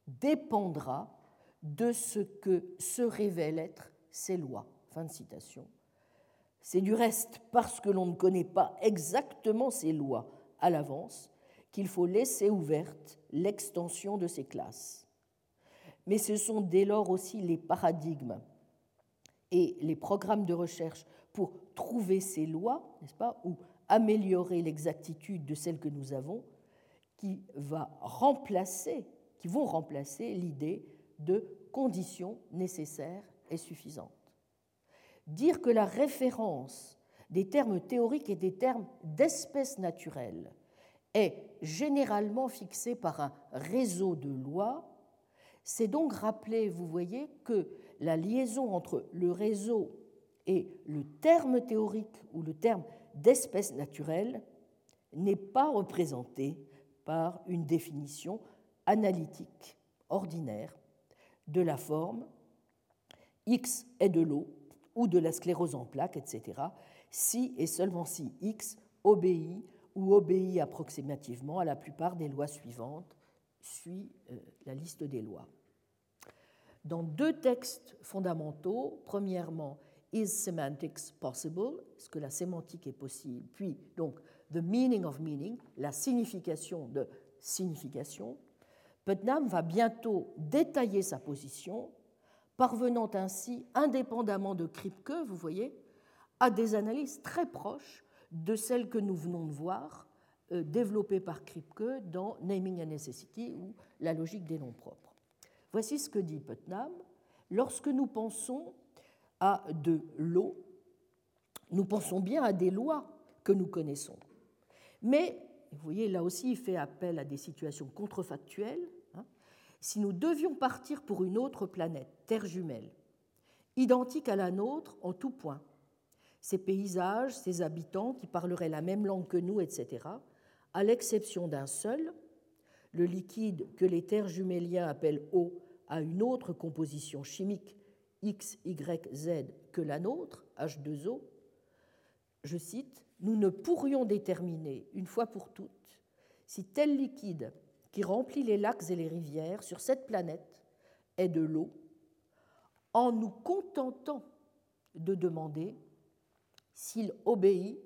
dépendra de ce que se révèlent être ces lois. Fin de citation. C'est du reste parce que l'on ne connaît pas exactement ces lois à l'avance qu'il faut laisser ouverte l'extension de ces classes. Mais ce sont dès lors aussi les paradigmes et les programmes de recherche pour trouver ces lois, n'est-ce pas, améliorer l'exactitude de celles que nous avons, qui, va remplacer, qui vont remplacer l'idée de conditions nécessaires et suffisantes. Dire que la référence des termes théoriques et des termes d'espèces naturelles est généralement fixée par un réseau de lois, c'est donc rappeler, vous voyez, que la liaison entre le réseau et le terme théorique ou le terme d'espèce naturelle n'est pas représentée par une définition analytique ordinaire de la forme X est de l'eau ou de la sclérose en plaques, etc., si et seulement si X obéit ou obéit approximativement à la plupart des lois suivantes, suit euh, la liste des lois. Dans deux textes fondamentaux, premièrement, Is semantics possible? Est-ce que la sémantique est possible? Puis, donc, The meaning of meaning, la signification de signification. Putnam va bientôt détailler sa position parvenant ainsi, indépendamment de Kripke, vous voyez, à des analyses très proches de celles que nous venons de voir euh, développées par Kripke dans Naming and Necessity ou la logique des noms propres. Voici ce que dit Putnam. Lorsque nous pensons à de l'eau, nous pensons bien à des lois que nous connaissons. Mais, vous voyez, là aussi, il fait appel à des situations contrefactuelles si nous devions partir pour une autre planète, Terre jumelle, identique à la nôtre en tout point, ses paysages, ses habitants qui parleraient la même langue que nous, etc., à l'exception d'un seul, le liquide que les terres juméliens appellent eau a une autre composition chimique X, Y, Z que la nôtre, H2O, je cite, nous ne pourrions déterminer une fois pour toutes si tel liquide qui remplit les lacs et les rivières sur cette planète est de l'eau, en nous contentant de demander s'il obéit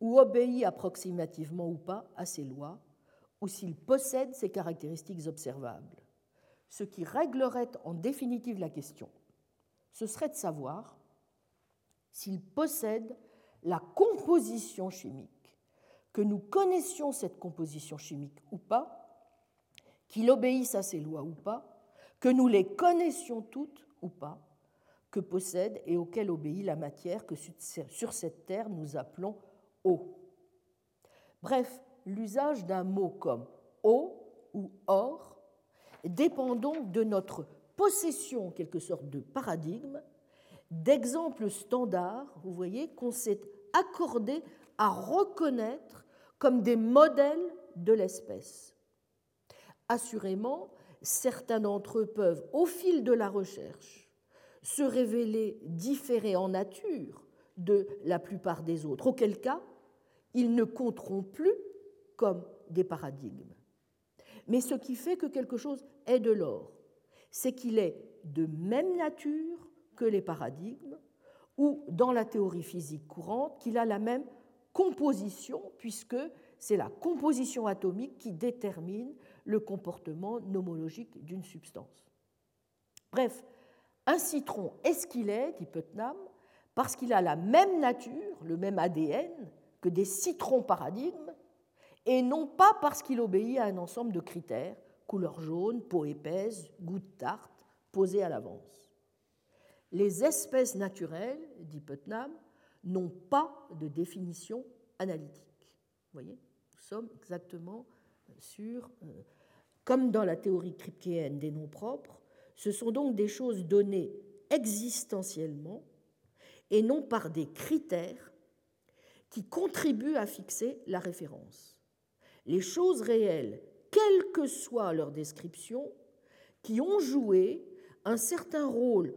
ou obéit approximativement ou pas à ces lois, ou s'il possède ces caractéristiques observables. Ce qui réglerait en définitive la question, ce serait de savoir s'il possède la composition chimique, que nous connaissions cette composition chimique ou pas, qu'il obéisse à ces lois ou pas, que nous les connaissions toutes ou pas, que possède et auquel obéit la matière que sur cette terre nous appelons eau. Bref, l'usage d'un mot comme eau ou or dépend donc de notre possession, quelque sorte, de paradigme, d'exemples standards, vous voyez, qu'on s'est accordé à reconnaître comme des modèles de l'espèce. Assurément, certains d'entre eux peuvent, au fil de la recherche, se révéler différés en nature de la plupart des autres, auquel cas ils ne compteront plus comme des paradigmes. Mais ce qui fait que quelque chose est de l'or, c'est qu'il est de même nature que les paradigmes, ou dans la théorie physique courante, qu'il a la même composition, puisque c'est la composition atomique qui détermine le comportement nomologique d'une substance. Bref, un citron est ce qu'il est, dit Putnam, parce qu'il a la même nature, le même ADN que des citrons paradigmes, et non pas parce qu'il obéit à un ensemble de critères, couleur jaune, peau épaisse, goût de tarte, posés à l'avance. Les espèces naturelles, dit Putnam, n'ont pas de définition analytique. Vous voyez, nous sommes exactement sur, euh, comme dans la théorie kripkeenne des noms propres, ce sont donc des choses données existentiellement et non par des critères qui contribuent à fixer la référence. Les choses réelles, quelle que soit leur description, qui ont joué un certain rôle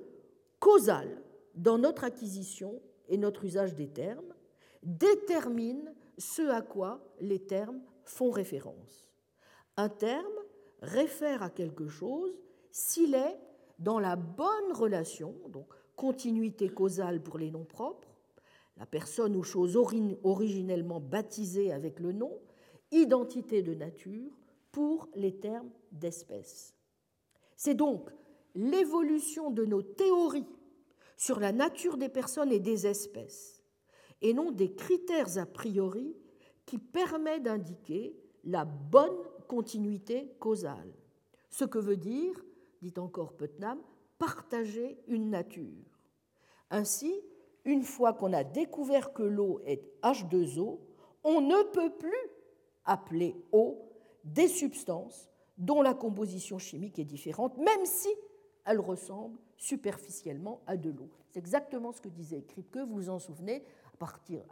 causal dans notre acquisition et notre usage des termes, déterminent ce à quoi les termes font référence. Un terme réfère à quelque chose s'il est dans la bonne relation, donc continuité causale pour les noms propres, la personne ou chose originellement baptisée avec le nom, identité de nature pour les termes d'espèce. C'est donc l'évolution de nos théories sur la nature des personnes et des espèces, et non des critères a priori qui permet d'indiquer la bonne continuité causale. Ce que veut dire, dit encore Putnam, partager une nature. Ainsi, une fois qu'on a découvert que l'eau est H2O, on ne peut plus appeler eau des substances dont la composition chimique est différente, même si elle ressemble superficiellement à de l'eau. C'est exactement ce que disait Kripke, vous vous en souvenez,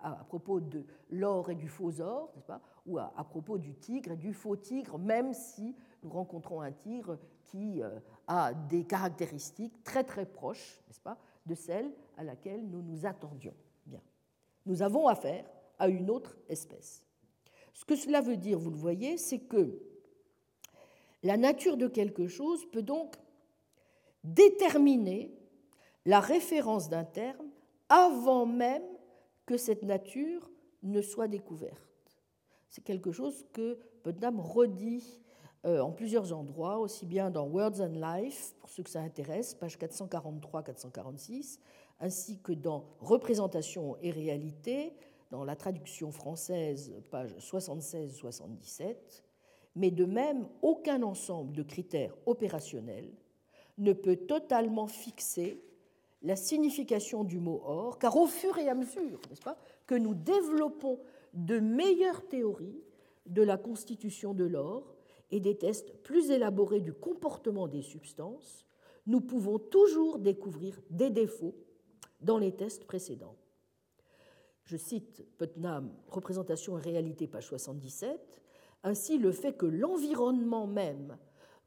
à, propos de l'or et du faux or, pas ou à, propos du tigre et du faux tigre, même si nous rencontrons un tigre qui euh, a des caractéristiques très très proches, n'est-ce pas, de celles à laquelle nous nous attendions. Bien. Nous avons affaire à une autre espèce. Ce que cela veut dire, vous le voyez, c'est que la nature de quelque chose peut donc déterminer la référence d'un terme avant même que cette nature ne soit découverte. C'est quelque chose que Putnam redit euh, en plusieurs endroits, aussi bien dans Words and Life, pour ceux que ça intéresse, page 443-446, ainsi que dans Représentation et réalité, dans la traduction française, page 76-77, mais de même, aucun ensemble de critères opérationnels ne peut totalement fixer la signification du mot or, car au fur et à mesure, que nous développons de meilleures théories de la constitution de l'or et des tests plus élaborés du comportement des substances, nous pouvons toujours découvrir des défauts dans les tests précédents. Je cite Putnam, Représentation et réalité, page 77. Ainsi, le fait que l'environnement même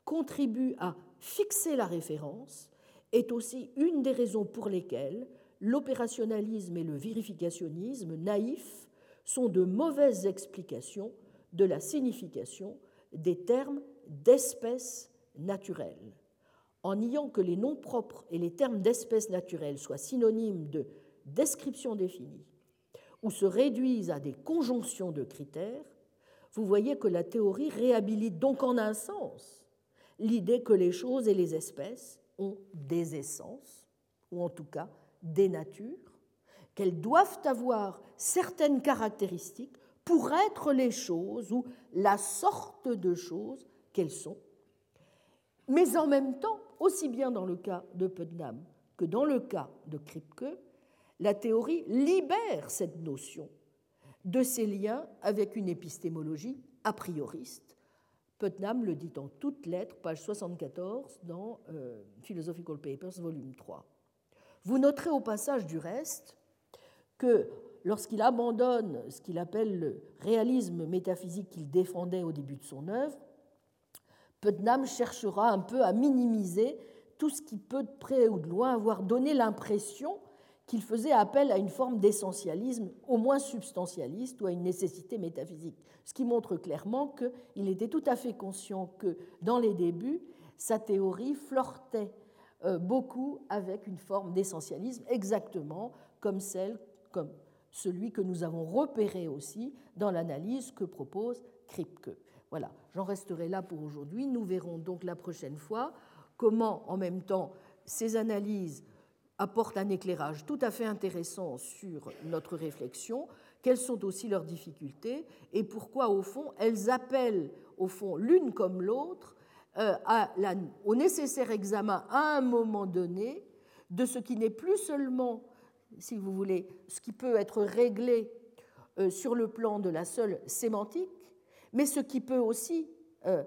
contribue à fixer la référence est aussi une des raisons pour lesquelles l'opérationnalisme et le vérificationnisme naïf sont de mauvaises explications de la signification des termes d'espèces naturelles. En niant que les noms propres et les termes d'espèces naturelles soient synonymes de description définie ou se réduisent à des conjonctions de critères, vous voyez que la théorie réhabilite donc en un sens l'idée que les choses et les espèces ont des essences, ou en tout cas des natures, qu'elles doivent avoir certaines caractéristiques pour être les choses ou la sorte de choses qu'elles sont. Mais en même temps, aussi bien dans le cas de Putnam que dans le cas de Kripke, la théorie libère cette notion de ses liens avec une épistémologie a prioriste. Putnam le dit en toutes lettres, page 74 dans euh, Philosophical Papers, volume 3. Vous noterez au passage du reste que lorsqu'il abandonne ce qu'il appelle le réalisme métaphysique qu'il défendait au début de son œuvre, Putnam cherchera un peu à minimiser tout ce qui peut de près ou de loin avoir donné l'impression qu'il faisait appel à une forme d'essentialisme au moins substantialiste ou à une nécessité métaphysique, ce qui montre clairement qu'il était tout à fait conscient que dans les débuts, sa théorie flirtait euh, beaucoup avec une forme d'essentialisme, exactement comme celle, comme celui que nous avons repéré aussi dans l'analyse que propose Kripke. Voilà, j'en resterai là pour aujourd'hui. Nous verrons donc la prochaine fois comment, en même temps, ces analyses apportent un éclairage tout à fait intéressant sur notre réflexion, quelles sont aussi leurs difficultés et pourquoi, au fond, elles appellent, au fond, l'une comme l'autre, euh, au nécessaire examen à un moment donné de ce qui n'est plus seulement, si vous voulez, ce qui peut être réglé euh, sur le plan de la seule sémantique, mais ce qui peut aussi, euh,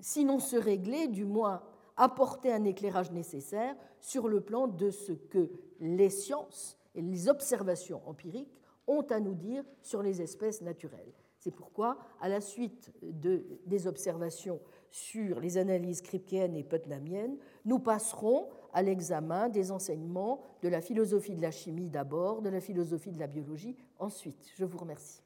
sinon se régler, du moins apporter un éclairage nécessaire sur le plan de ce que les sciences et les observations empiriques ont à nous dire sur les espèces naturelles. C'est pourquoi, à la suite de, des observations sur les analyses kripkeennes et putnamiennes, nous passerons à l'examen des enseignements de la philosophie de la chimie d'abord, de la philosophie de la biologie ensuite. Je vous remercie.